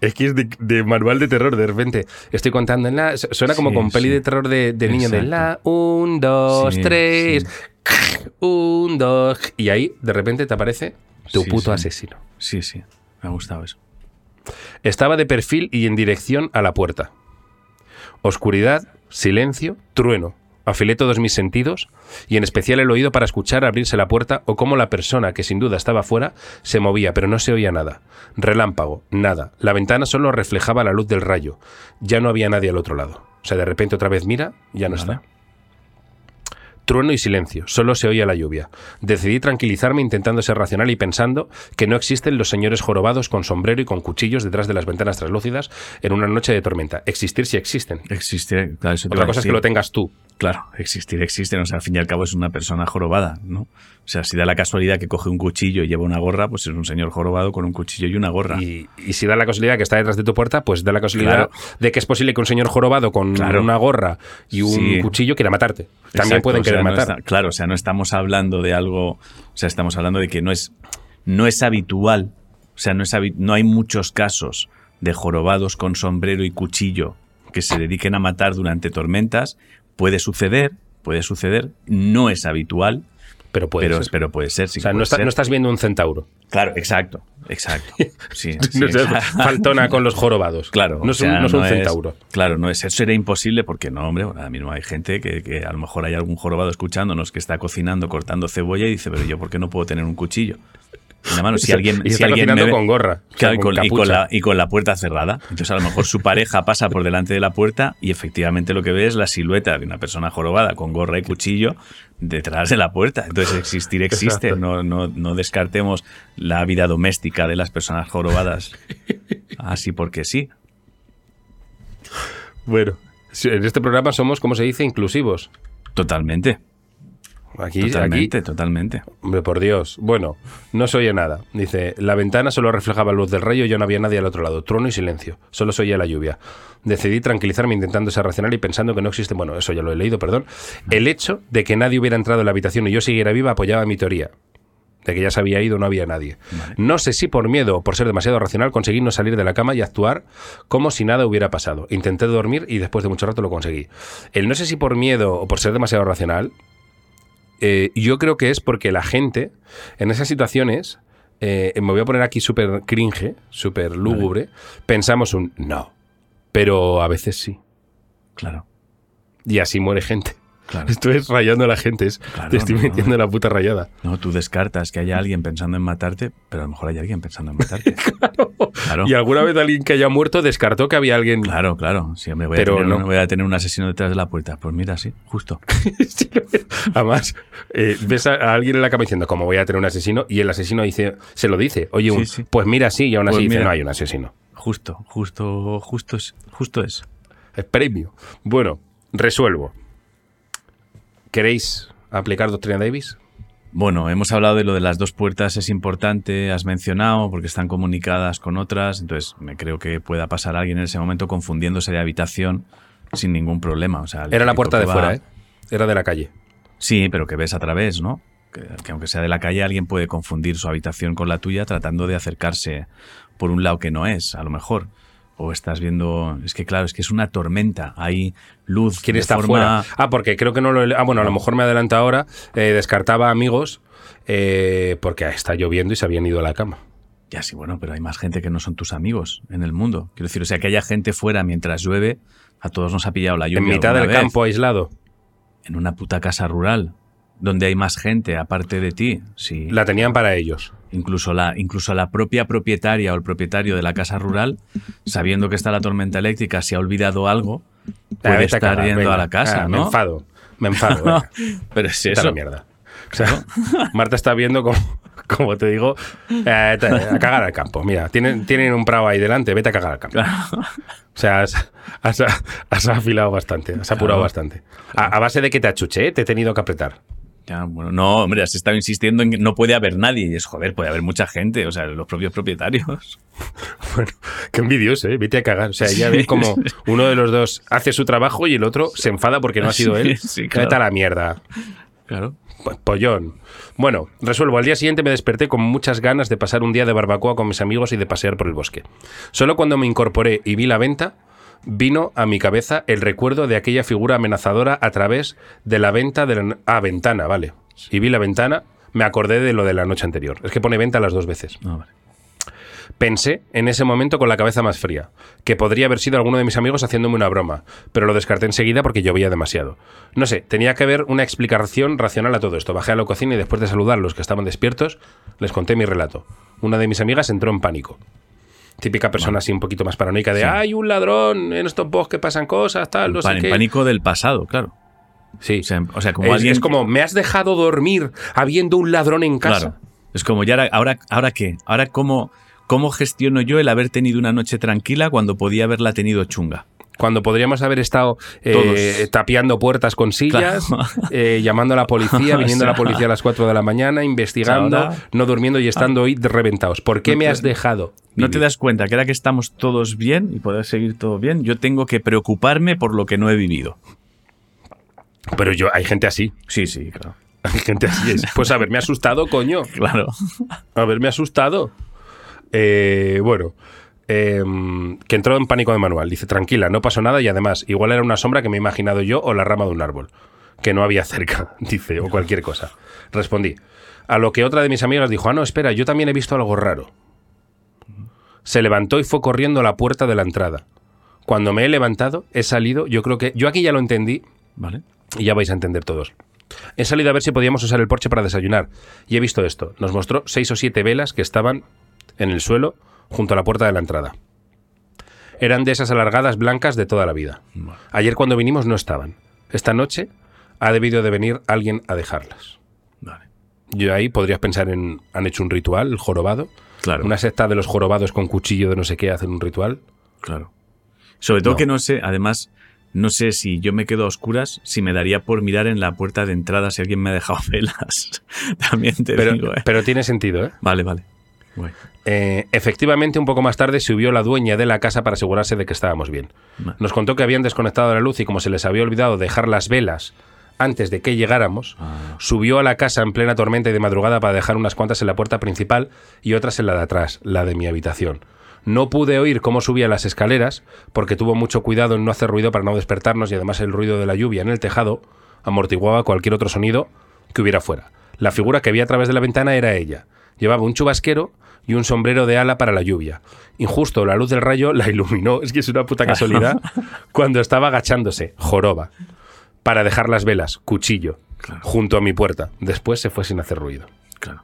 Es que es de, de manual de terror, de repente. Estoy contando en la. Suena como Sí, con peli de terror de, de niño de la. Un, dos, Sí, tres. Un, dos. Y ahí, de repente, te aparece tu puto sí. asesino. Sí, sí. Me ha gustado eso. Estaba de perfil y en dirección a la puerta. Oscuridad, silencio, trueno. Afilé todos mis sentidos y en especial el oído para escuchar abrirse la puerta o cómo la persona, que sin duda estaba fuera, se movía, pero no se oía nada. Relámpago, nada. La ventana solo reflejaba la luz del rayo. Ya no había nadie al otro lado. O sea, de repente otra vez mira, ya no está. Trueno y silencio, solo se oía la lluvia. Decidí tranquilizarme intentando ser racional y pensando que no existen los señores jorobados con sombrero y con cuchillos detrás de las ventanas translúcidas en una noche de tormenta. Existir si existen. Existir, claro, eso Otra cosa es que lo tengas tú. Claro, existir existen. O sea, al fin y al cabo es una persona jorobada, ¿no? O sea, si da la casualidad que coge un cuchillo y lleva una gorra, pues es un señor jorobado con un cuchillo y una gorra. Y, y si da la casualidad que está detrás de tu puerta, pues da la casualidad Claro. de que es posible que un señor jorobado con Claro. una gorra y un Sí. cuchillo quiera matarte. También Exacto, pueden o sea, querer no matar. está- claro, o sea, no estamos hablando de algo, o sea, estamos hablando de que no es, no es habitual, o sea, no, es no hay muchos casos de jorobados con sombrero y cuchillo que se dediquen a matar durante tormentas. Puede suceder, puede suceder, no es habitual, Pero puede pero, ser. pero puede ser. sí o sea, no, está- no estás viendo un centauro. Claro, exacto, exacto. Sí, sí, No sé, exacto. faltona con los jorobados. Claro, No es un, no es un es- centauro. claro, no es, eso sería imposible porque no, hombre, ahora mismo hay gente que, que a lo mejor hay algún jorobado escuchándonos que está cocinando, cortando cebolla y dice, pero yo, ¿por qué no puedo tener un cuchillo? En la mano, si alguien, y si está alguien me cocinando ve- con gorra. Claro, y, con, y capucha. con la, y con la puerta cerrada. Entonces, a lo mejor su pareja pasa por delante de la puerta y efectivamente lo que ve es la silueta de una persona jorobada con gorra y cuchillo detrás de la puerta. Entonces, existir existe. No, no, no descartemos la vida doméstica de las personas jorobadas así porque sí. Bueno, en este programa somos, como se dice, inclusivos. Totalmente. Aquí, Totalmente, aquí, totalmente. hombre, por Dios. Bueno, no se oye nada. Dice, la ventana solo reflejaba luz del rayo y ya no había nadie al otro lado. Trueno y silencio. Solo se oía la lluvia. Decidí tranquilizarme intentando ser racional y pensando que no existe, bueno, eso ya lo he leído, perdón. El hecho de que nadie hubiera entrado en la habitación y yo siguiera viva apoyaba mi teoría. De que ya se había ido, no había nadie. No sé si por miedo o por ser demasiado racional conseguí no salir de la cama y actuar como si nada hubiera pasado. Intenté dormir y después de mucho rato lo conseguí. El no sé si por miedo o por ser demasiado racional, eh, yo creo que es porque la gente en esas situaciones, eh, me voy a poner aquí súper cringe, súper lúgubre, pensamos un no, pero a veces sí. Claro, Y así muere gente. Claro. Esto es rayando a la gente, es, Claro, te estoy no, metiendo no. la puta rayada. No, tú descartas que haya alguien pensando en matarte, pero a lo mejor hay alguien pensando en matarte. Claro. Y alguna vez alguien que haya muerto descartó que había alguien... Claro, claro. Siempre voy, Pero a tener, no. un- voy a tener un asesino detrás de la puerta. Pues mira, sí, justo. Sí. Además, eh, ves a, a alguien en la cama diciendo, como voy a tener un asesino? Y el asesino dice, se lo dice. Oye, un- Sí, sí. pues mira, sí, y aún así Pues dice, no hay un asesino. Justo, justo, justo es. Justo es. Es premio. Bueno, resuelvo. ¿Queréis aplicar Doctrina Davis? Bueno, hemos hablado de lo de las dos puertas, es importante, has mencionado, porque están comunicadas con otras, entonces me creo que pueda pasar alguien en ese momento confundiéndose de habitación sin ningún problema. O sea, Era la puerta de va- fuera, ¿eh? Era de la calle. Sí, pero que ves a través, ¿no? Que, que aunque sea de la calle, alguien puede confundir su habitación con la tuya tratando de acercarse por un lado que no es, a lo mejor. O estás viendo. Es que claro, es que es una tormenta. Hay luz. ¿Quién está forma- fuera? Ah, porque creo que no lo. Ah, bueno, a lo mejor me adelanta ahora. Eh, descartaba amigos eh, porque está lloviendo y se habían ido a la cama. Ya sí, bueno, pero hay más gente que no son tus amigos en el mundo. Quiero decir, o sea, que haya gente fuera mientras llueve, a todos nos ha pillado la lluvia. en mitad del vez. campo aislado. En una puta casa rural, donde hay más gente aparte de ti. Sí. La tenían para ellos. Incluso la, incluso la propia propietaria o el propietario de la casa rural, sabiendo que está la tormenta eléctrica, si ha olvidado algo, puede estar yendo venga. a la casa, Ah, Me ¿no? enfado. Me enfado. venga. Pero es eso. la mierda. O sea, Marta está viendo como, como te digo, eh, a cagar al campo. Mira, tienen, tienen un prado ahí delante, vete a cagar al campo. O sea, has, has- has afilado bastante, has apurado Claro. bastante. A, a base de que te achuche, ¿eh? te he tenido que apretar. Ya, bueno, no, hombre, has estado insistiendo en que no puede haber nadie. Y es, joder, puede haber mucha gente, o sea, los propios propietarios. Bueno, qué envidioso, ¿eh? Vete a cagar. O sea, ya Sí. ves como uno de los dos hace su trabajo y el otro se enfada porque no ha sido Sí, él. sí, claro. Vete a la mierda. Claro. Pues, Pollón. Bueno, resuelvo. Al día siguiente me desperté con muchas ganas de pasar un día de barbacoa con mis amigos y de pasear por el bosque. Solo cuando me incorporé y vi la venta, vino a mi cabeza el recuerdo de aquella figura amenazadora a través de la venta de la... Ah, ventana, vale. Y vi la ventana, me acordé de lo de la noche anterior. Es que pone venta las dos veces. Vale. Pensé en ese momento con la cabeza más fría, que podría haber sido alguno de mis amigos haciéndome una broma, pero lo descarté enseguida porque llovía demasiado. No sé, tenía que haber una explicación racional a todo esto. Bajé a la cocina y después de saludar a los que estaban despiertos, les conté mi relato. Una de mis amigas entró en pánico. Típica persona así un poquito más paranoica de, Sí. hay un ladrón en estos bosques pasan cosas, tal, no Pa- sé qué. pánico del pasado, claro. Sí. O sea, o sea, como es, alguien es como, me has dejado dormir habiendo un ladrón en casa. Claro. Es como ya ahora, ahora, ahora qué, ahora cómo, cómo gestiono yo el haber tenido una noche tranquila cuando podía haberla tenido chunga. Cuando podríamos haber estado eh, tapiando puertas con sillas, Claro. eh, llamando a la policía, O viniendo sea, la policía a las 4 de la mañana, investigando, ahora- no durmiendo y estando hoy reventados. ¿Por qué No me te- has dejado? ¿No te das cuenta que ahora que estamos todos bien y poder seguir todo bien, yo tengo que preocuparme por lo que no he vivido? Pero yo, hay gente así. Sí, sí, claro. Hay gente así. Es. Pues haberme asustado, coño. Claro. Haberme asustado. Eh, bueno. Eh, que entró en pánico de manual. Dice, tranquila, no pasó nada y además, igual era una sombra que me he imaginado yo o la rama de un árbol, que no había cerca, dice, o cualquier cosa. Respondí. A lo que otra de mis amigas dijo, ah, no, espera, yo también he visto algo raro. Se levantó y fue corriendo a la puerta de la entrada. Cuando me he levantado, he salido, yo creo que, yo aquí ya lo entendí, Vale. y ya vais a entender todos. He salido a ver si podíamos usar el porche para desayunar y he visto esto. Nos mostró seis o siete velas que estaban en el suelo junto a la puerta de la entrada. Eran de esas alargadas blancas de toda la vida. Ayer cuando vinimos no estaban. Esta noche ha debido de venir alguien a dejarlas. Vale. Yo ahí podrías pensar en han hecho un ritual, el jorobado. Claro. Una secta de los jorobados con cuchillo de no sé qué hacen un ritual. Claro. Sobre todo No. que no sé, además, no sé si yo me quedo a oscuras, si me daría por mirar en la puerta de entrada si alguien me ha dejado velas. También te Pero, digo, ¿eh? pero tiene sentido, ¿eh? Vale, vale. Eh, efectivamente, un poco más tarde subió la dueña de la casa para asegurarse de que estábamos bien. Nos contó que habían desconectado la luz y como se les había olvidado dejar las velas antes de que llegáramos, Ah. subió a la casa en plena tormenta y de madrugada para dejar unas cuantas en la puerta principal y otras en la de atrás, la de mi habitación. No pude oír cómo subía las escaleras porque tuvo mucho cuidado en no hacer ruido para no despertarnos y además el ruido de la lluvia en el tejado amortiguaba cualquier otro sonido que hubiera fuera. La figura que vi a través de la ventana era ella. Llevaba un chubasquero y un sombrero de ala para la lluvia. Injusto, la luz del rayo la iluminó, es que es una puta casualidad, cuando estaba agachándose, joroba, para dejar las velas, cuchillo, Claro. junto a mi puerta. Después se fue sin hacer ruido. Claro.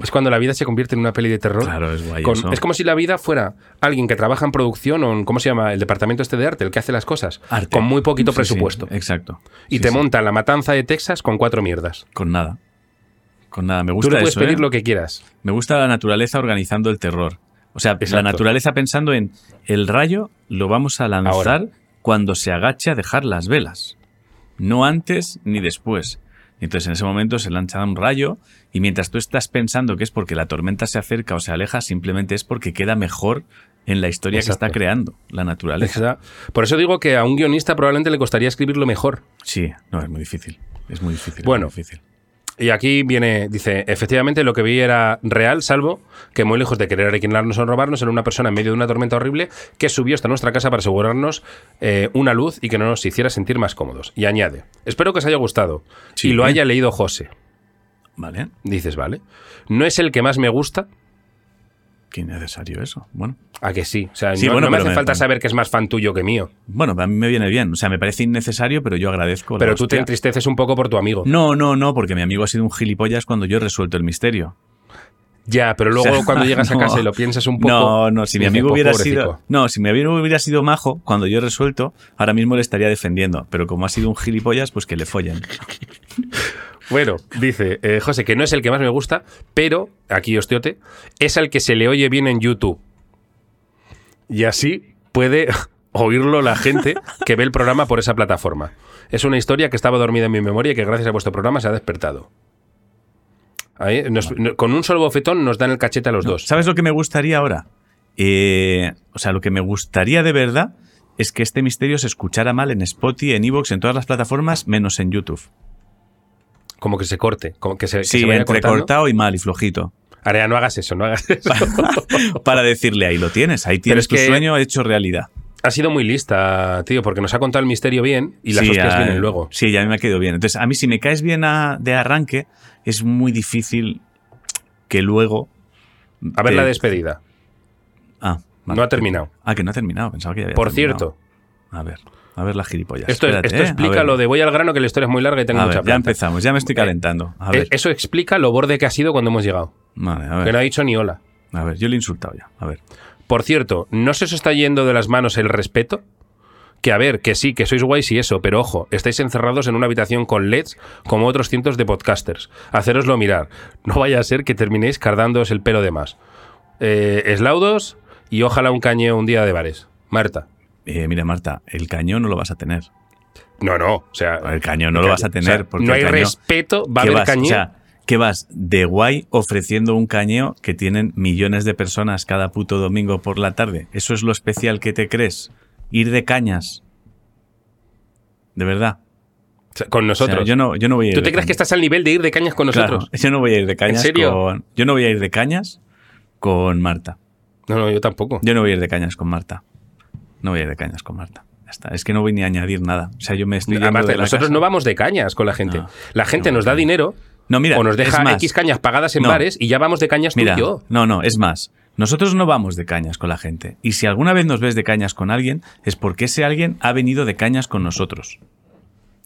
Es cuando la vida se convierte en una peli de terror. Claro, es guay con- eso. es como si la vida fuera alguien que trabaja en producción o en, ¿cómo se llama? El departamento este de arte, el que hace las cosas, Arte. con muy poquito Sí, sí, presupuesto. exacto. Y Sí, te sí. montan la matanza de Texas con cuatro mierdas. Con nada. Con nada. Me Tú gusta le puedes eso, pedir ¿eh? lo que quieras. Me gusta la naturaleza organizando el terror. O sea, la naturaleza pensando en el rayo lo vamos a lanzar Ahora. cuando se agache a dejar las velas. No antes ni después. Entonces en ese momento se lanza un rayo y mientras tú estás pensando que es porque la tormenta se acerca o se aleja, simplemente es porque queda mejor en la historia que está creando la naturaleza. Exacto. Por eso digo que a un guionista probablemente le costaría escribirlo mejor. Sí, no, es muy difícil. Es muy difícil. es Bueno. muy difícil. Y aquí viene, dice, efectivamente lo que vi era real, salvo que muy lejos de querer aniquilarnos o robarnos, era una persona en medio de una tormenta horrible que subió hasta nuestra casa para asegurarnos eh, una luz y que no nos hiciera sentir más cómodos. Y añade, espero que os haya gustado Sí. y lo haya leído José. Vale. Dices, vale. No es el que más me gusta, Qué innecesario eso. Bueno. a que sí. O sea, Sí, no, bueno, no me hace me- falta saber que es más fan tuyo que mío. Bueno, a mí me viene bien. O sea, me parece innecesario, pero yo agradezco. Pero tú te entristeces un poco por tu amigo. No, no, no, porque mi amigo ha sido un gilipollas cuando yo he resuelto el misterio. Ya, pero luego O sea, cuando llegas a casa y lo piensas un poco... No, no, si mi amigo "Pues hubiera pobrecito". sido. No, si mi amigo hubiera sido majo cuando yo he resuelto, ahora mismo le estaría defendiendo. Pero como ha sido un gilipollas, pues que le follen. Bueno, dice eh, José que no es el que más me gusta, pero, aquí ostiote, es el que se le oye bien en YouTube. Y así puede oírlo la gente que ve el programa por esa plataforma. Es una historia que estaba dormida en mi memoria y que gracias a vuestro programa se ha despertado. Ahí, nos- no- con un solo bofetón nos dan el cachete a los dos. ¿Sabes lo que me gustaría ahora? Eh, o sea, lo que me gustaría de verdad es que este misterio se escuchara mal en Spotify, en Evox, en todas las plataformas, menos en YouTube. Como que se corte, como que se, que Sí, se vaya entrecortado y mal y flojito. Area, no hagas eso, no hagas eso. Para decirle, ahí lo tienes, ahí Pero tienes es tu que- sueño hecho realidad. ha sido muy lista, tío, porque nos ha contado el misterio bien y las Sí, hostias a- vienen luego. Sí, ya me ha quedado bien. Entonces, a mí si me caes bien a- de arranque, es muy difícil que luego... A ver te- la despedida. Ah, No ha terminado. Ah, que no ha terminado. Pensaba que ya había Por terminado. cierto, A ver, a ver las gilipollas. esto, es- Espérate, esto ¿eh? explica lo de voy al grano que la historia es muy larga y tengo A mucha ver, ya empezamos, ya me estoy calentando. A Eh, ver, Eso explica lo borde que ha sido cuando hemos llegado. vale, a Que ver. no ha dicho ni hola. A ver, yo le he insultado ya. A ver. Por cierto, ¿no se os está yendo de las manos el respeto? Que a ver, que sí, que sois guays y eso, pero ojo, estáis encerrados en una habitación con LEDs como otros cientos de podcasters. Haceroslo mirar. No vaya a ser que terminéis cardándoos el pelo de más. Eh, eslaudos y ojalá un cañeo un día de bares. Marta. Eh, mira, Marta, el cañón no lo vas a tener. No, no, o sea... El cañón no lo vas a o sea, tener. porque no el hay cañón- respeto, va a ¿Qué haber vas? cañeo. O sea, que vas de guay ofreciendo un cañeo que tienen millones de personas cada puto domingo por la tarde. ¿Eso es lo especial que te crees? Ir de cañas. De verdad. O sea, con O sea, nosotros. yo, no, yo no voy a ir ¿Tú te crees que estás al nivel de ir de cañas con Claro, nosotros? yo no voy a ir de cañas serio? con. Yo no voy a ir de cañas con Marta. No, no, yo tampoco. Yo no voy a ir de cañas con Marta. No voy a ir de cañas con Marta. Ya está. Es que no voy ni a añadir nada. O sea, yo me estoy de nosotros casa. no vamos de cañas con la gente. No. la gente No, nos da dinero No, mira, o nos deja más, X cañas pagadas en No. bares y ya vamos de cañas tú Mira, y yo. no, no, es más. Nosotros no vamos de cañas con la gente. Y si alguna vez nos ves de cañas con alguien, es porque ese alguien ha venido de cañas con nosotros.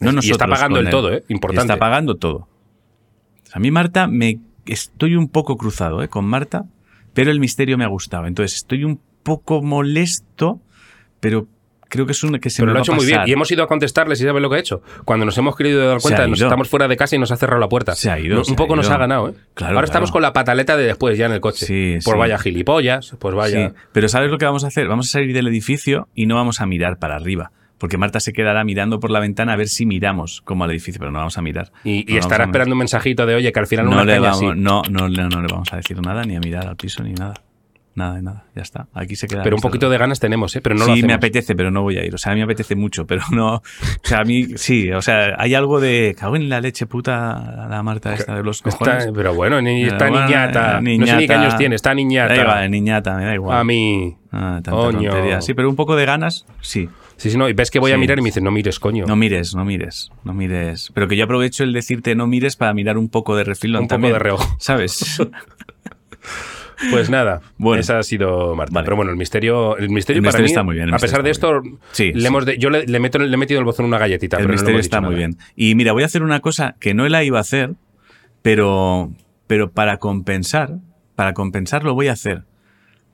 No Y nosotros. está pagando el todo, ¿eh? Importante. Está pagando todo. A mí, Marta, me estoy un poco cruzado ¿eh? con Marta, pero el misterio me ha gustado. Entonces estoy un poco molesto, pero creo que es una que se Pero me lo ha hecho muy bien. Y hemos ido a contestarles y sabes lo que ha hecho. Cuando nos hemos querido dar cuenta, nos estamos fuera de casa y nos ha cerrado la puerta. Se ha ido, No, se un poco ha nos ha ganado, ¿eh? Claro, Ahora estamos con la pataleta de después ya en el coche. Sí, pues sí. vaya gilipollas, pues vaya. Sí, pero ¿sabes lo que vamos a hacer? Vamos a salir del edificio y no vamos a mirar para arriba. Porque Marta se quedará mirando por la ventana a ver si miramos como al edificio, pero no vamos a mirar. Y, No estará esperando un mensajito de, oye, que al final No una le, vamos, no, no, no, no le vamos a decir nada, ni a mirar al piso, ni nada. Nada de nada. Ya está. Aquí se queda. Pero un poquito de ganas tenemos, ¿eh? Pero no sí, lo hacemos. me apetece, pero no voy a ir. O sea, a mí me apetece mucho, pero no. O sea, a mí sí. O sea, hay algo de. Cago en la leche puta la Marta esta de los cojones. Está- pero bueno, ni, está bueno, niñata. eh, No sé ni niñata. qué años tiene, está niñata. igual, niñata, me da igual. A mí. Ah, tanta tontería. Sí, pero un poco de ganas, sí. Sí, sí, no. Y ves que voy a mirar y me dices, no mires, coño. No mires, no mires, no mires. Pero que yo aprovecho el decirte no mires para mirar un poco de refilón Un poco de reojo. ¿Sabes? Pues nada, Bueno. esa ha sido Marta. Vale. Pero bueno, el misterio, el misterio, El para misterio mí, está muy bien, el a pesar de esto. Sí, le hemos de- yo le, le meto, le he metido el bozón una galletita. el pero misterio está muy nada. bien. Y mira, voy a hacer una cosa que no la iba a hacer, pero, pero para compensar, para compensar lo voy a hacer.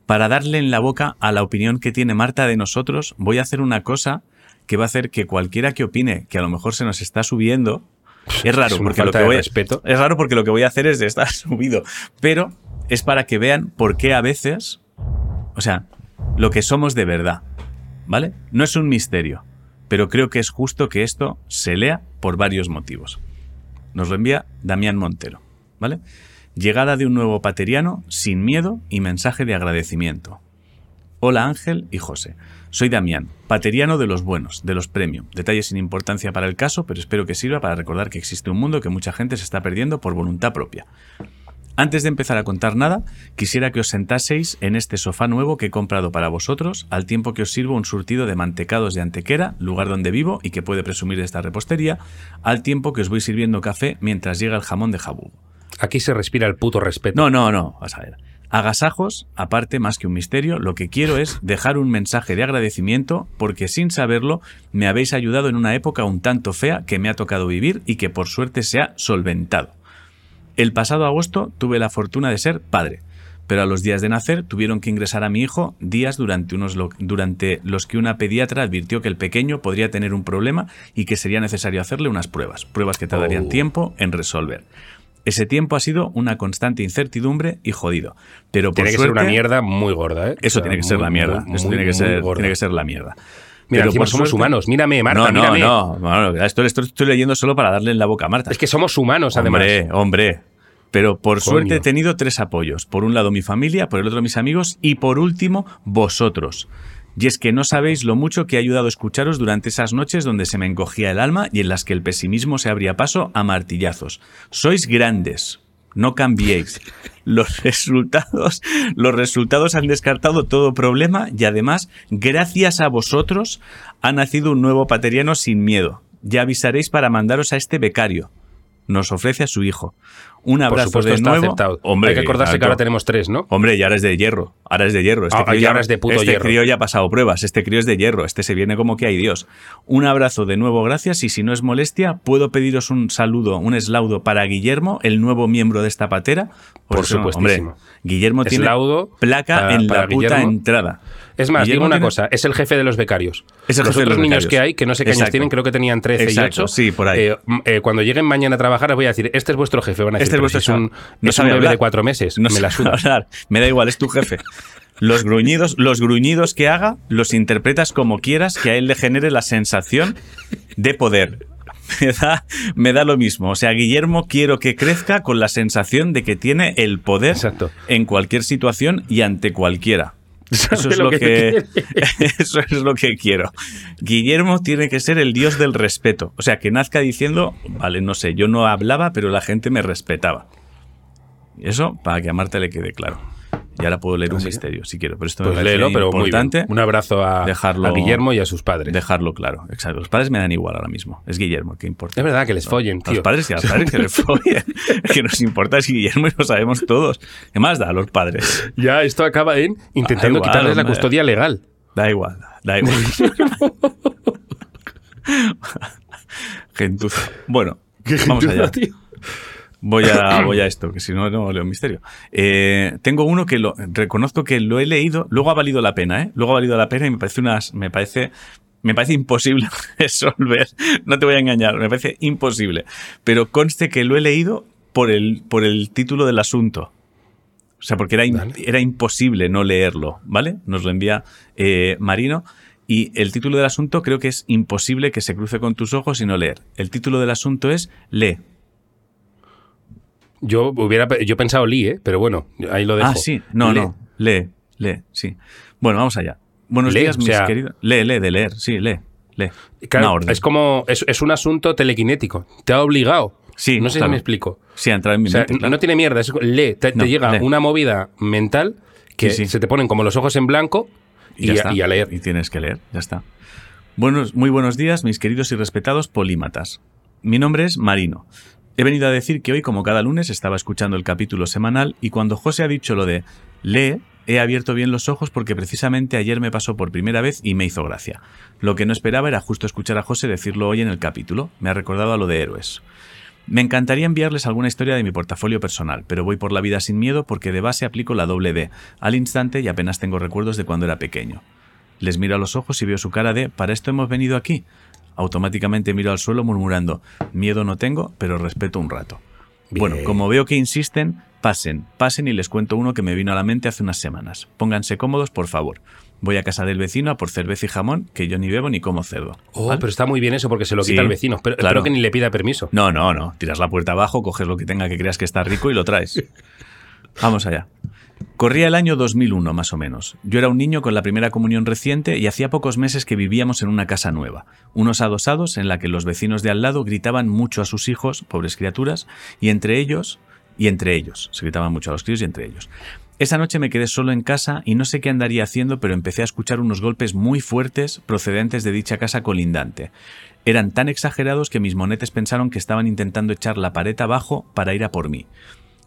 Para darle en la boca a la opinión que tiene Marta de nosotros, voy a hacer una cosa que va a hacer que cualquiera que opine que a lo mejor se nos está subiendo, es raro, Es porque lo que voy respeto. es raro porque lo que voy a hacer es de estar subido, pero es para que vean por qué a veces, o sea, lo que somos de verdad, ¿vale? No es un misterio, pero creo que es justo que esto se lea por varios motivos. Nos lo envía Damián Montero, ¿vale? Llegada de un nuevo pateriano sin miedo y mensaje de agradecimiento. Hola Ángel y José. Soy Damián, pateriano de los buenos, de los premium. Detalles sin importancia para el caso, pero espero que sirva para recordar que existe un mundo que mucha gente se está perdiendo por voluntad propia. Antes de empezar a contar nada, quisiera que os sentaseis en este sofá nuevo que he comprado para vosotros, al tiempo que os sirvo un surtido de mantecados de Antequera, lugar donde vivo y que puede presumir de esta repostería, al tiempo que os voy sirviendo café mientras llega el jamón de jabú. Aquí se respira el puto respeto. No, no, no, vas a ver. Agasajos, aparte más que un misterio, lo que quiero es dejar un mensaje de agradecimiento porque sin saberlo me habéis ayudado en una época un tanto fea que me ha tocado vivir y que por suerte se ha solventado. El pasado agosto tuve la fortuna de ser padre, pero a los días de nacer tuvieron que ingresar a mi hijo días durante, unos lo- durante los que una pediatra advirtió que el pequeño podría tener un problema y que sería necesario hacerle unas pruebas, pruebas que tardarían Oh. tiempo en resolver. Ese tiempo ha sido una constante incertidumbre y jodido, pero por tiene que suerte, ser una mierda muy gorda, ¿eh? Eso O sea, tiene que ser la mierda. muy, Eso muy, tiene que ser, tiene que ser la mierda. Mira, Pero por somos suerte- humanos. Mírame, Marta, no, no, mírame. no, bueno, esto, esto lo estoy leyendo solo para darle en la boca a Marta. Es que somos humanos, además. Hombre, hombre. Pero por Coño. suerte he tenido tres apoyos. Por un lado mi familia, por el otro mis amigos y por último vosotros. Y es que no sabéis lo mucho que he ayudado a escucharos durante esas noches donde se me encogía el alma y en las que el pesimismo se abría paso a martillazos. Sois grandes. No cambiéis. Los resultados, los resultados han descartado todo problema y además, gracias a vosotros, ha nacido un nuevo pateriano sin miedo. Ya avisaréis para mandaros a este becario nos ofrece a su hijo. Un Por abrazo supuesto, de está nuevo. aceptado. Hombre, Hay que acordarse que claro. ahora tenemos tres, ¿no? Hombre, y ahora es de hierro. Ahora es de hierro. Este Ah, crío ya- ahora es de puto este hierro. crío ya ha pasado pruebas. Este crío es de hierro. Este se viene como que hay Dios. Un abrazo de nuevo, gracias. Y si no es molestia, puedo pediros un saludo, un eslaudo para Guillermo, el nuevo miembro de esta patera. Por supuestísimo. Hombre, Guillermo tiene Eslaudo placa para- en para la puta entrada. Es más, Guillermo digo una tiene- cosa, es el jefe de los becarios. Es el los jefe de otros los niños becarios. que hay, que no sé qué años Exacto. tienen, creo que tenían 13 Exacto, y 8. sí, por ahí. eh, eh, cuando lleguen mañana a trabajar, les voy a decir, este es vuestro jefe. Van a decir, Este es "Pero vuestro si es un. No es un bebé de cuatro meses. No me la suda. Me da igual, es tu jefe. Los gruñidos, los gruñidos que haga, los interpretas como quieras, que a él le genere la sensación de poder. Me da, me da lo mismo. O sea, Guillermo quiero que crezca con la sensación de que tiene el poder Exacto. en cualquier situación y ante cualquiera. Eso es lo, que, eso es lo que quiero. Guillermo tiene que ser el dios del respeto. O sea, que nazca diciendo, vale, no sé, yo no hablaba, pero la gente me respetaba. Eso para que a Marta le quede claro. Y ahora puedo leer un misterio si quiero, pero esto me Pues parece léelo, pero muy importante bien. Un abrazo a, dejarlo- a Guillermo y a sus padres. dejarlo claro. Exacto. Los padres me dan igual ahora mismo. Es Guillermo el que importa. Es verdad que les follen, A tío. los padres y a los padres que les follen. que nos importa es Guillermo y lo sabemos todos. ¿Qué más da a los padres? Ya, esto acaba en intentando igual, quitarles la custodia legal. Da igual, da igual. Gentuza. Bueno, vamos allá. tío. Voy a, voy a esto, que si no, no leo un misterio. Eh, tengo uno que lo reconozco que lo he leído, luego ha valido la pena, ¿eh? Luego ha valido la pena y me parece unas, me parece, me parece imposible resolver. No te voy a engañar, me parece imposible. Pero conste que lo he leído por el, por el título del asunto. O sea, porque era, era imposible no leerlo, ¿vale? Nos lo envía eh, Marino. Y el título del asunto creo que es imposible que se cruce con tus ojos y no leer. El título del asunto es Lee. Yo hubiera yo he pensado Lee, ¿eh? pero bueno, ahí lo dejo. Ah, sí. No, Lee. no. Lee, lee, sí. Bueno, vamos allá. Buenos Lee, días, o mis queridos. Lee, lee, de leer. Sí, lee, lee. Claro, es como. Es, es un asunto telequinético. Te ha obligado. Sí, No sé claro. si me explico. Sí, a entrar en mi O sea, mente, claro. no tiene mierda. Es, lee, te, llega lee. una movida mental que Sí, sí. se te ponen como los ojos en blanco y, ya a, está. y a leer. Y tienes que leer, ya está. Buenos, muy buenos días, mis queridos y respetados polímatas. Mi nombre es Marino. He venido a decir que hoy, como cada lunes, estaba escuchando el capítulo semanal y cuando José ha dicho lo de lee, he abierto bien los ojos porque precisamente ayer me pasó por primera vez y me hizo gracia. Lo que no esperaba era justo escuchar a José decirlo hoy en el capítulo. Me ha recordado a lo de héroes. Me encantaría enviarles alguna historia de mi portafolio personal, pero voy por la vida sin miedo porque de base aplico la doble D al instante y apenas tengo recuerdos de cuando era pequeño. Les miro a los ojos y veo su cara de ¿para esto hemos venido aquí? Automáticamente miro al suelo murmurando miedo no tengo, pero respeto un rato. Bien. Bueno, como veo que insisten, pasen, pasen y les cuento uno que me vino a la mente hace unas semanas. Pónganse cómodos, por favor. Voy a casa del vecino a por cerveza y jamón, que yo ni bebo ni como cerdo. Oh, ¿Vale? pero está muy bien eso porque se lo quita Sí, al vecino. Pero, claro. Espero que ni le pida permiso. No, no, no. Tiras la puerta abajo, coges lo que tenga que creas que está rico y lo traes. Vamos allá. Corría el año 2001, más o menos. Yo era un niño con la primera comunión reciente y hacía pocos meses que vivíamos en una casa nueva, unos adosados en la que los vecinos de al lado gritaban mucho a sus hijos, pobres criaturas, y entre ellos, y entre ellos, se gritaban mucho a los críos y entre ellos. Esa noche me quedé solo en casa y no sé qué andaría haciendo, pero empecé a escuchar unos golpes muy fuertes procedentes de dicha casa colindante. Eran tan exagerados que mis monetes pensaron que estaban intentando echar la pared abajo para ir a por mí.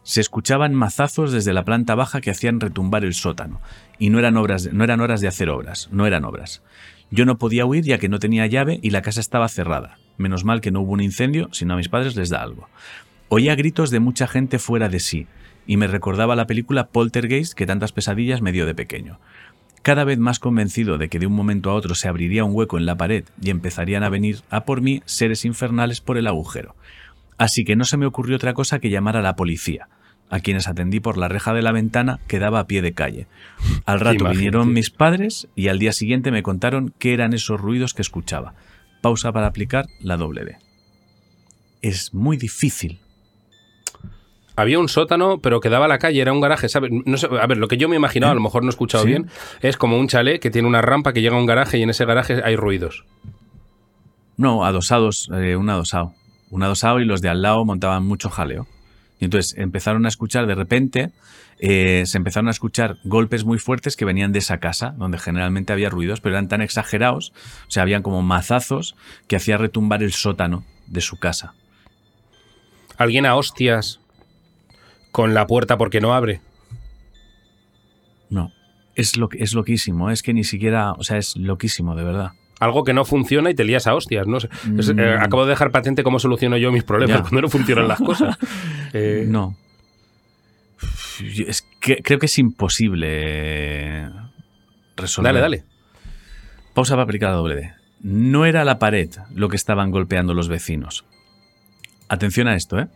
Se escuchaban mazazos desde la planta baja que hacían retumbar el sótano, y no eran, obras no eran horas de hacer obras, no eran obras. Yo no podía huir ya que no tenía llave y la casa estaba cerrada. Menos mal que no hubo un incendio, si no a mis padres les da algo. Oía gritos de mucha gente fuera de sí, y me recordaba la película Poltergeist que tantas pesadillas me dio de pequeño. Cada vez más convencido de que de un momento a otro se abriría un hueco en la pared y empezarían a venir a por mí seres infernales por el agujero. Así que no se me ocurrió otra cosa que llamar a la policía, a quienes atendí por la reja de la ventana que daba a pie de calle. Al rato vinieron mis padres y al día siguiente me contaron qué eran esos ruidos que escuchaba. Pausa para aplicar la doble D. Es muy difícil. Había un sótano, pero que daba a la calle, era un garaje, ¿sabes? No sé, a ver, lo que yo me he imaginado, a lo mejor no he escuchado ¿Sí? bien, es como un chalet que tiene una rampa que llega a un garaje y en ese garaje hay ruidos. No, adosados, eh, un adosado. Un adosado y los de al lado montaban mucho jaleo. Y entonces empezaron a escuchar de repente, eh, se empezaron a escuchar golpes muy fuertes que venían de esa casa, donde generalmente había ruidos, pero eran tan exagerados, o sea, habían como mazazos que hacía retumbar el sótano de su casa. Alguien a hostias con la puerta porque no abre. No. Es, lo, es loquísimo. Es que ni siquiera. O sea, es loquísimo, de verdad. Algo que no funciona y te lías a hostias. No. Es, eh, Mm. acabo de dejar patente cómo soluciono yo mis problemas Ya. cuando no funcionan las cosas. Eh, No. Es que creo que es imposible resolver. Dale, dale. Pausa para aplicar la doble D. No era la pared lo que estaban golpeando los vecinos. Atención a esto, ¿eh?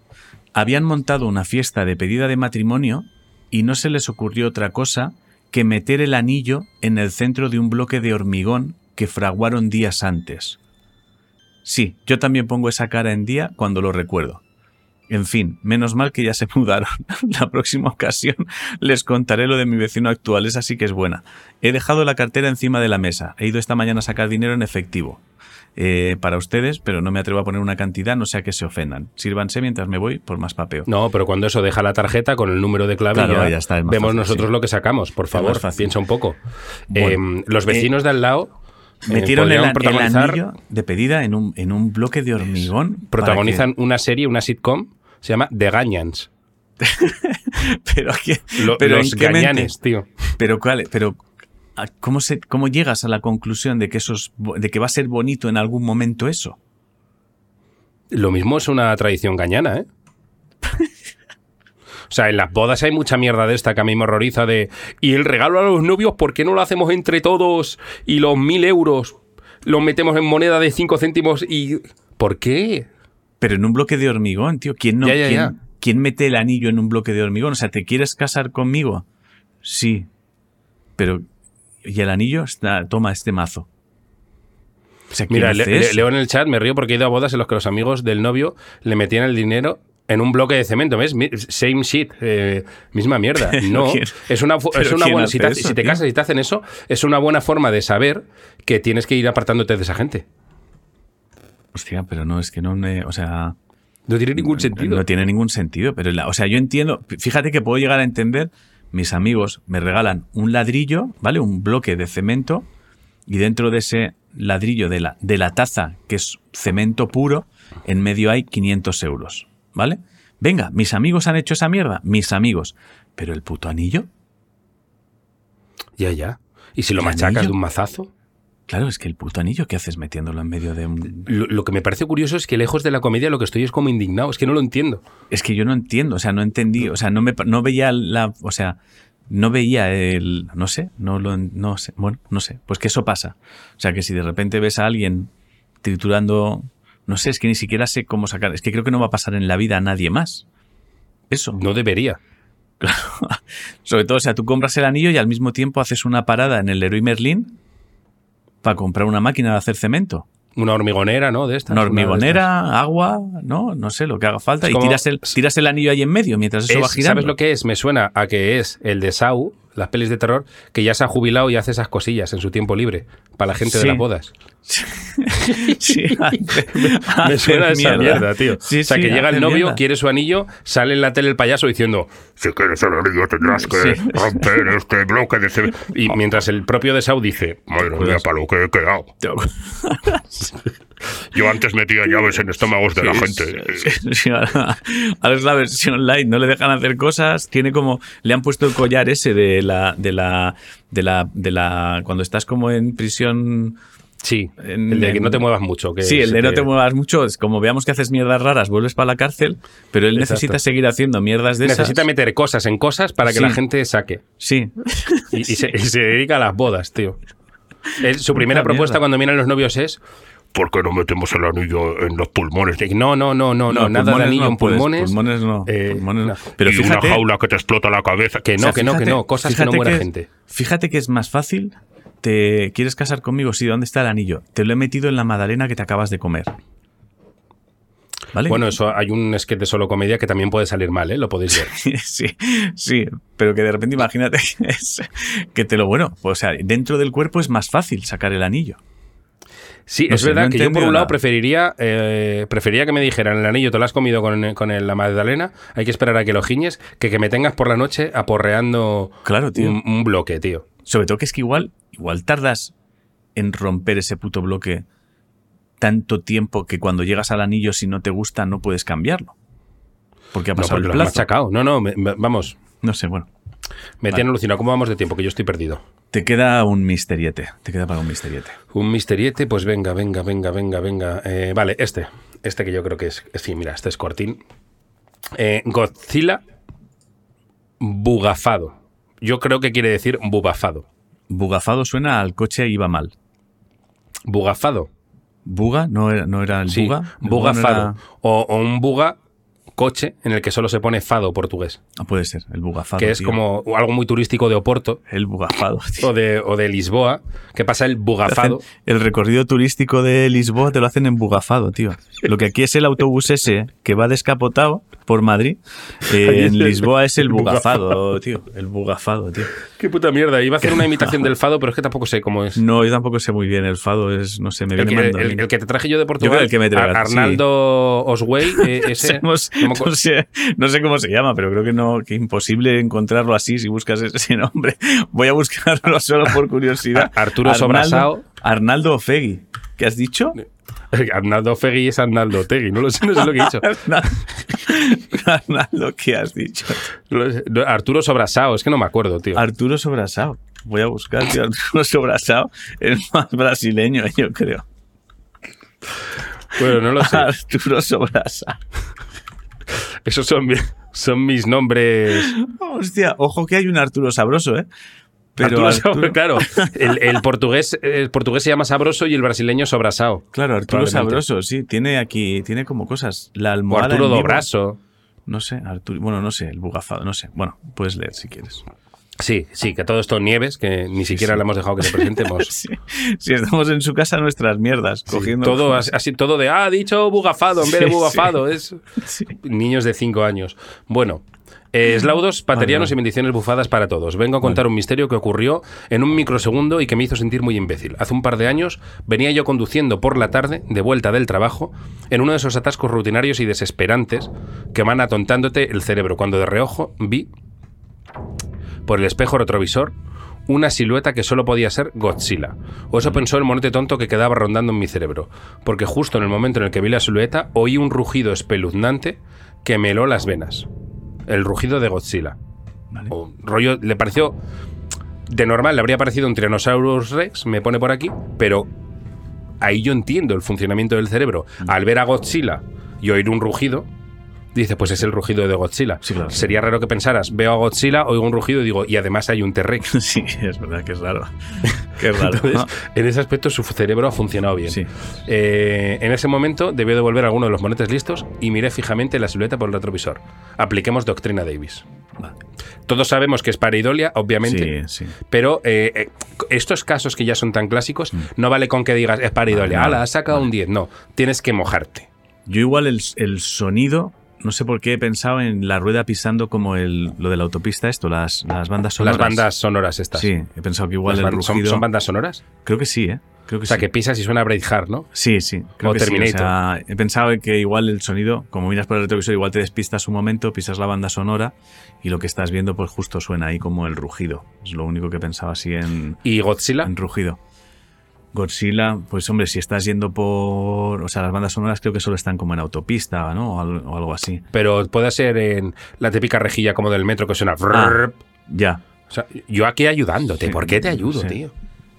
Habían montado una fiesta de pedida de matrimonio y no se les ocurrió otra cosa que meter el anillo en el centro de un bloque de hormigón que fraguaron días antes. Sí, yo también pongo esa cara en día cuando lo recuerdo. En fin, menos mal que ya se mudaron. La próxima ocasión les contaré lo de mi vecino actual, esa sí que es buena. He dejado la cartera encima de la mesa. He ido esta mañana a sacar dinero en efectivo. Eh, para ustedes, pero no me atrevo a poner una cantidad, no sea que se ofendan. Sírvanse mientras me voy por más papeo. No, pero cuando eso deja la tarjeta con el número de clave, Claro, ya, ya está, es vemos fácil, nosotros sí. lo que sacamos. Por favor, piensa un poco. Bueno, Eh, los vecinos de al lado eh, Metieron el, podrían el protagonizar- anillo de pedida en un, en un bloque de hormigón. protagonizan una serie, una sitcom, se llama The Gañans. pero, ¿qué- Lo- pero los gañanes, tío. Pero cuál, pero ¿a- ¿cómo, se, ¿cómo llegas a la conclusión de que eso es de que va a ser bonito en algún momento eso? Lo mismo es una tradición gañana, ¿eh? O sea, en las bodas hay mucha mierda de esta que a mí me horroriza de... Y el regalo a los novios, ¿por qué no lo hacemos entre todos? Y los mil euros los metemos en moneda de cinco céntimos y... ¿Por qué? Pero en un bloque de hormigón, tío. ¿Quién no? Ya, ya, quién, ya. quién mete el anillo en un bloque de hormigón? O sea, ¿te quieres casar conmigo? Sí. Pero. ¿Y el anillo? Está, toma este mazo. O sea, ¿quién Mira, le- leo en el chat, me río porque he ido a bodas en los que los amigos del novio le metían el dinero en un bloque de cemento, ¿ves? Same shit, eh, misma mierda. No, ¿Quién- es una, es una buena... Si te, eso, si te casas y te hacen eso, es una buena forma de saber que tienes que ir apartándote de esa gente. Hostia, pero no, es que no me. O sea. No tiene ningún sentido. No tiene ningún sentido. Pero, la- o sea, yo entiendo. Fíjate que puedo llegar a entender. Mis amigos me regalan un ladrillo, ¿vale? Un bloque de cemento. Y dentro de ese ladrillo de la, de la taza, que es cemento puro, en medio hay 500 euros, ¿vale? Venga, mis amigos han hecho esa mierda. Mis amigos. Pero el puto anillo. Ya, ya. ¿Y si lo ¿El machacas anillo? de un mazazo? Claro, es que el puto anillo, ¿qué haces metiéndolo en medio de un. Lo, lo que me parece curioso es que lejos de la comedia lo que estoy es como indignado. Es que no lo entiendo. Es que yo no entiendo, o sea, no entendí, o sea, no me no veía la, o sea, no veía el, no sé, no lo, no sé, bueno, no sé, pues que eso pasa. O sea, que si de repente ves a alguien triturando, no sé, es que ni siquiera sé cómo sacar, es que creo que no va a pasar en la vida a nadie más. Eso. No debería. Sobre todo, o sea, tú compras el anillo y al mismo tiempo haces una parada en el Leroy Merlin para comprar una máquina de hacer cemento. Una hormigonera, ¿no? De estas. Una hormigonera, agua, no, no sé, lo que haga falta. Es Y como- tiras el, tiras el anillo ahí en medio mientras eso Es- va girando. ¿Sabes lo que es? Me suena a que es el de Sau, las pelis de terror, que ya se ha jubilado y hace esas cosillas en su tiempo libre para la gente Sí. de las bodas. Sí, hace- Me hace suena a esa mierda, tío. Sí, o sea, que llega el novio, mierda. quiere su anillo, sale en la tele el payaso diciendo Si quieres el anillo tendrás que romper este bloque de cemento. y mientras el propio de Sau dice Madre mía, para lo que he quedado. Yo antes metía llaves en estómagos de la gente. Sí, ahora, ahora es la versión light, no le dejan hacer cosas. Tiene como. Le han puesto el collar ese de la. de la. de la. de la. cuando estás como en prisión. Sí, En- el de que no te muevas mucho. Que sí, el de no te muevas mucho. Es como veamos que haces mierdas raras, vuelves para la cárcel, pero él Exacto. necesita seguir haciendo mierdas de Necesita esas. meter cosas en cosas para que Sí. la gente saque. Sí. Y, y se, y se dedica a las bodas, tío. Él- su primera propuesta mierda. cuando vienen los novios es ¿Por qué no metemos el anillo en los pulmones? no, no, no, no, no, nada de anillo no en puedes, pulmones. Pulmones no. Eh, pulmones no. Pero y fíjate. una jaula que te explota la cabeza. Que O no, sea, que no, que no, cosas que no muera que- gente. Fíjate que es más fácil. Te quieres casar conmigo, sí, ¿dónde está el anillo? Te lo he metido en la magdalena que te acabas de comer. ¿Vale? Bueno, eso hay un sketch de solo comedia que también puede salir mal, ¿eh? Lo podéis ver. sí, sí, pero que de repente imagínate que, es- que te lo bueno, pues, o sea, dentro del cuerpo es más fácil sacar el anillo. Sí, No es sé, verdad no que yo por un lado nada. preferiría eh, preferiría que me dijeran el anillo te lo has comido con, con el- la magdalena, hay que esperar a que lo giñes, que que me tengas por la noche aporreando Claro, tío. un, un bloque, tío. Sobre todo que es que igual, igual tardas en romper ese puto bloque tanto tiempo que cuando llegas al anillo, si no te gusta, no puedes cambiarlo. Porque ha No, pasado porque el lo plazo. machacado. No, no, me- me- vamos. No sé, bueno. Me tiene alucinado. ¿Cómo vamos de tiempo? Que yo estoy perdido. Te queda un misteriete. Te queda para un misteriete. Un misteriete, pues venga, venga, venga, venga, venga. Eh, vale, este. Este que yo creo que es. Sí, mira, este es cortín. Eh, Godzilla bugafado. Yo creo que quiere decir bugafado. Bugafado suena al coche iba mal. Bugafado. ¿Buga? ¿No era, no era el Sí, buga? ¿El buga no bugafado. era- O, o un buga coche en el que solo se pone fado portugués. Ah, puede ser, el bugafado. que es tío. como algo muy turístico de Oporto El bugafado, tío. o de, o de Lisboa. que pasa el bugafado? Hacen- El recorrido turístico de Lisboa te lo hacen en bugafado, tío. Lo que aquí es el autobús ese que va descapotado por Madrid, eh, en Lisboa es el bugafado, tío. El bugafado, tío. Qué puta mierda. Iba a hacer una imitación del fado, pero es que tampoco sé cómo es. No, yo tampoco sé muy bien. El fado es, no sé, me El viene que, el- el que te traje yo de Portugal, creo el que me traigas, Ar- sí. Arnaldo Oswey, eh, ese, no sé, no sé cómo se llama, pero creo que no, que imposible encontrarlo así si buscas ese nombre. Voy a buscarlo solo por curiosidad. Arturo Sobrasao. Arnaldo Ofegui. ¿Qué has dicho? Arnaldo Fegui es Arnaldo Tegui, no lo sé, no sé lo que he dicho. Arnaldo, ¿qué has dicho? Arturo Sobrasao, es que no me acuerdo, tío. Arturo Sobrasao. Voy a buscar, tío. Arturo Sobrasao es más brasileño, yo creo. Bueno, no lo sé. Arturo Sobrasao. Esos son, son mis nombres. Hostia, ojo que hay un Arturo Sabroso, ¿eh? Pero Arturo claro. El, el portugués, el portugués se llama Sabroso y el brasileño Sobrasao. Claro, Arturo. Sabroso, sí, tiene aquí, tiene como cosas. La O almohada. Arturo. Dobraso. No sé, Arturo, bueno, no sé, el bugafado, no sé. Bueno, puedes leer si quieres. Sí, sí, que todo esto Nieves, que ni siquiera sí. le hemos dejado que se presentemos. Sí, si estamos en su casa, nuestras mierdas, cogiendo. Todo as- así, todo de, ah, ha dicho bugafado en vez de bugafado. Es niños de 5 años. Bueno, eh, eslaudos, paterianos y bendiciones bufadas para todos. Vengo a contar un misterio que ocurrió en un microsegundo y que me hizo sentir muy imbécil. Hace un par de años venía yo conduciendo por la tarde, de vuelta del trabajo, en uno de esos atascos rutinarios y desesperantes que van atontándote el cerebro, cuando de reojo vi por el espejo retrovisor una silueta que solo podía ser Godzilla. O eso pensó el monete tonto que quedaba rondando en mi cerebro. Porque justo en el momento en el que vi la silueta, oí un rugido espeluznante que me heló las venas. El rugido de Godzilla. Vale. O rollo, le pareció. De normal le habría parecido un Tyrannosaurus Rex, me pone por aquí, pero ahí yo entiendo el funcionamiento del cerebro. Al ver a Godzilla y oír un rugido, dice, pues es el rugido de Godzilla. Sí, claro. Sería raro que pensaras, veo a Godzilla, oigo un rugido y digo, y además hay un T-Rex. Sí, es verdad que es raro. Qué raro. Entonces, en ese aspecto su cerebro ha funcionado bien. Sí. Eh, en ese momento debió devolver alguno de los monetes listos y miré fijamente la silueta por el retrovisor. Apliquemos doctrina Davis. Vale. Todos sabemos que es pareidolia, obviamente. Sí, sí. Pero eh, eh, estos casos que ya son tan clásicos, no vale con que digas es pareidolia. Mm. Vale, ¡Hala, has sacado un 10! No, tienes que mojarte. Yo igual el, el sonido, no sé por qué he pensado en la rueda pisando como el, lo de la autopista esto, las, las bandas sonoras. Las bandas sonoras estas. Sí, he pensado que igual Las el ¿son, bandas sonoras? Creo que sí, ¿eh? Creo que O sea, sí. que pisas y suena Braveheart, ¿no? Sí, sí. Creo O que sí, Terminator. sea, he pensado que igual el sonido, como miras por el retrovisor, igual te despistas un momento, pisas la banda sonora y lo que estás viendo pues justo suena ahí como el rugido. Es lo único que pensaba así en, ¿Y Godzilla? en rugido. Godzilla, pues hombre, si estás yendo por... O sea, las bandas sonoras creo que solo están como en autopista, ¿no? O al- o algo así. Pero puede ser en la típica rejilla como del metro que suena... Ah, ya. O sea, yo aquí ayudándote. Sí, ¿Por qué te ayudo, sí. tío?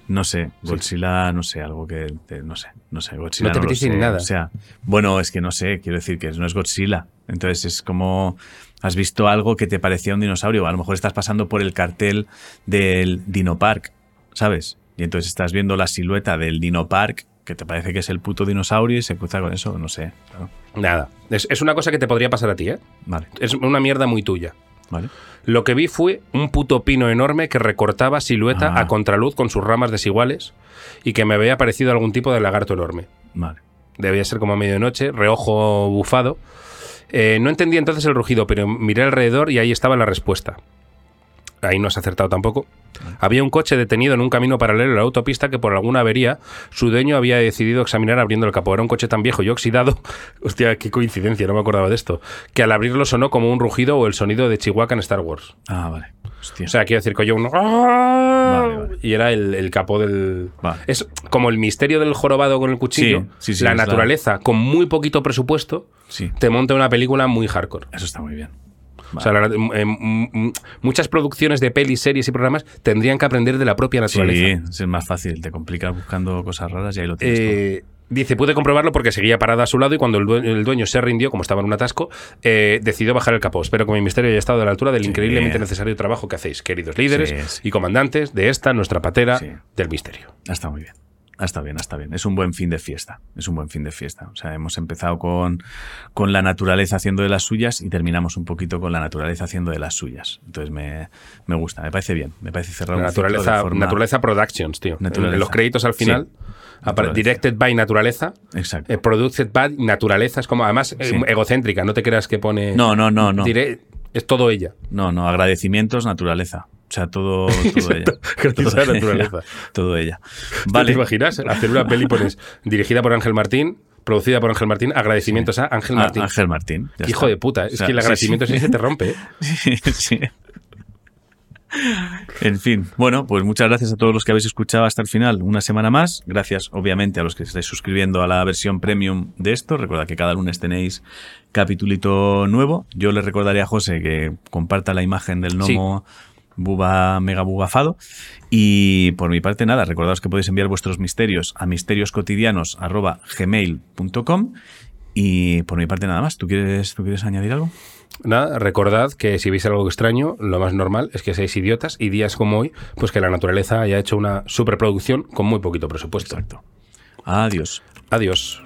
No sé, Godzilla, no sé, algo que. te- no sé, no sé, Godzilla. No te lo apetece ni nada. O sea, bueno, es que no sé, quiero decir que no es Godzilla. Entonces es como. Has visto algo que te parecía un dinosaurio. A lo mejor estás pasando por el cartel del Dino Park, ¿sabes? Y entonces estás viendo la silueta del Dino Park, que te parece que es el puto dinosaurio y se cruza con eso, no sé. Claro. Nada. Es, es una cosa que te podría pasar a ti, ¿eh? Vale, Es una mierda muy tuya. vale. Lo que vi fue un puto pino enorme que recortaba silueta Ah. a contraluz con sus ramas desiguales y que me había parecido algún tipo de lagarto enorme. Vale. Debía ser como a medianoche, reojo bufado. Eh, no entendí entonces el rugido, pero miré alrededor y ahí estaba la respuesta. Ahí no has acertado tampoco. Había un coche detenido en un camino paralelo a la autopista que por alguna avería su dueño había decidido examinar abriendo el capó. Era un coche tan viejo y oxidado. Hostia, qué coincidencia, no me acordaba de esto. Que al abrirlo sonó como un rugido o el sonido de Chihuahua en Star Wars. Ah, vale. Hostia. O sea, quiero decir que yo vale. Y era el, el capó del. Vale. Es como el misterio del jorobado con el cuchillo. Sí, sí, sí, la naturaleza, con muy poquito presupuesto, Sí, te monta una película muy hardcore. eso está muy bien. O sea, la- m- muchas producciones de pelis, series y programas tendrían que aprender de la propia naturaleza. Sí, es más fácil. Te complicas buscando cosas raras y ahí lo tienes. todo. Eh, dice, pude comprobarlo porque seguía parada a su lado y cuando el dueño, el dueño se rindió, como estaba en un atasco, eh, decidió bajar el capó. Espero que mi misterio haya estado a la altura del Sí. increíblemente necesario trabajo que hacéis, queridos líderes Sí, sí. y comandantes de esta, nuestra patera del misterio. Está muy bien. Ah, Está bien, está bien. Es un buen fin de fiesta. Es un buen fin de fiesta. O sea, hemos empezado con, con la naturaleza haciendo de las suyas y terminamos un poquito con la naturaleza haciendo de las suyas. Entonces me, me gusta, me parece bien. Me parece de naturaleza, forma- naturaleza Productions, tío. Naturaleza. En los créditos al final, Sí. apare- Naturaleza. directed by naturaleza. Exacto. eh, produced by naturaleza. Es como, además, eh, Sí. egocéntrica. No te creas que pone. No, no, no, no. Es todo ella. No, no, agradecimientos, naturaleza. O sea, todo, todo ella. Gracias Todo a la naturaleza. Todo ella. ¿Te Vale. imaginas? Hacer una peli pones dirigida por Ángel Martín, producida por Ángel Martín, agradecimientos a Ángel Martín. Ángel Martín. Hijo está. de puta, es O sea, que el agradecimiento sí. sí se te rompe. ¿eh? Sí, sí. En fin, bueno, pues muchas gracias a todos los que habéis escuchado hasta el final, una semana más. Gracias, obviamente, a los que estáis suscribiendo a la versión premium de esto. Recuerda que cada lunes tenéis capitulito nuevo. Yo le recordaré a José que comparta la imagen del gnomo buba mega bugafado. Y por mi parte, nada, recordaos que podéis enviar vuestros misterios a misterioscotidianos.gmail.com y por mi parte nada más. ¿Tú quieres, ¿tú quieres añadir algo? Nada, recordad que si veis algo extraño, lo más normal es que seáis idiotas y días como hoy, pues que la naturaleza haya hecho una superproducción con muy poquito presupuesto. Exacto. Adiós. Adiós.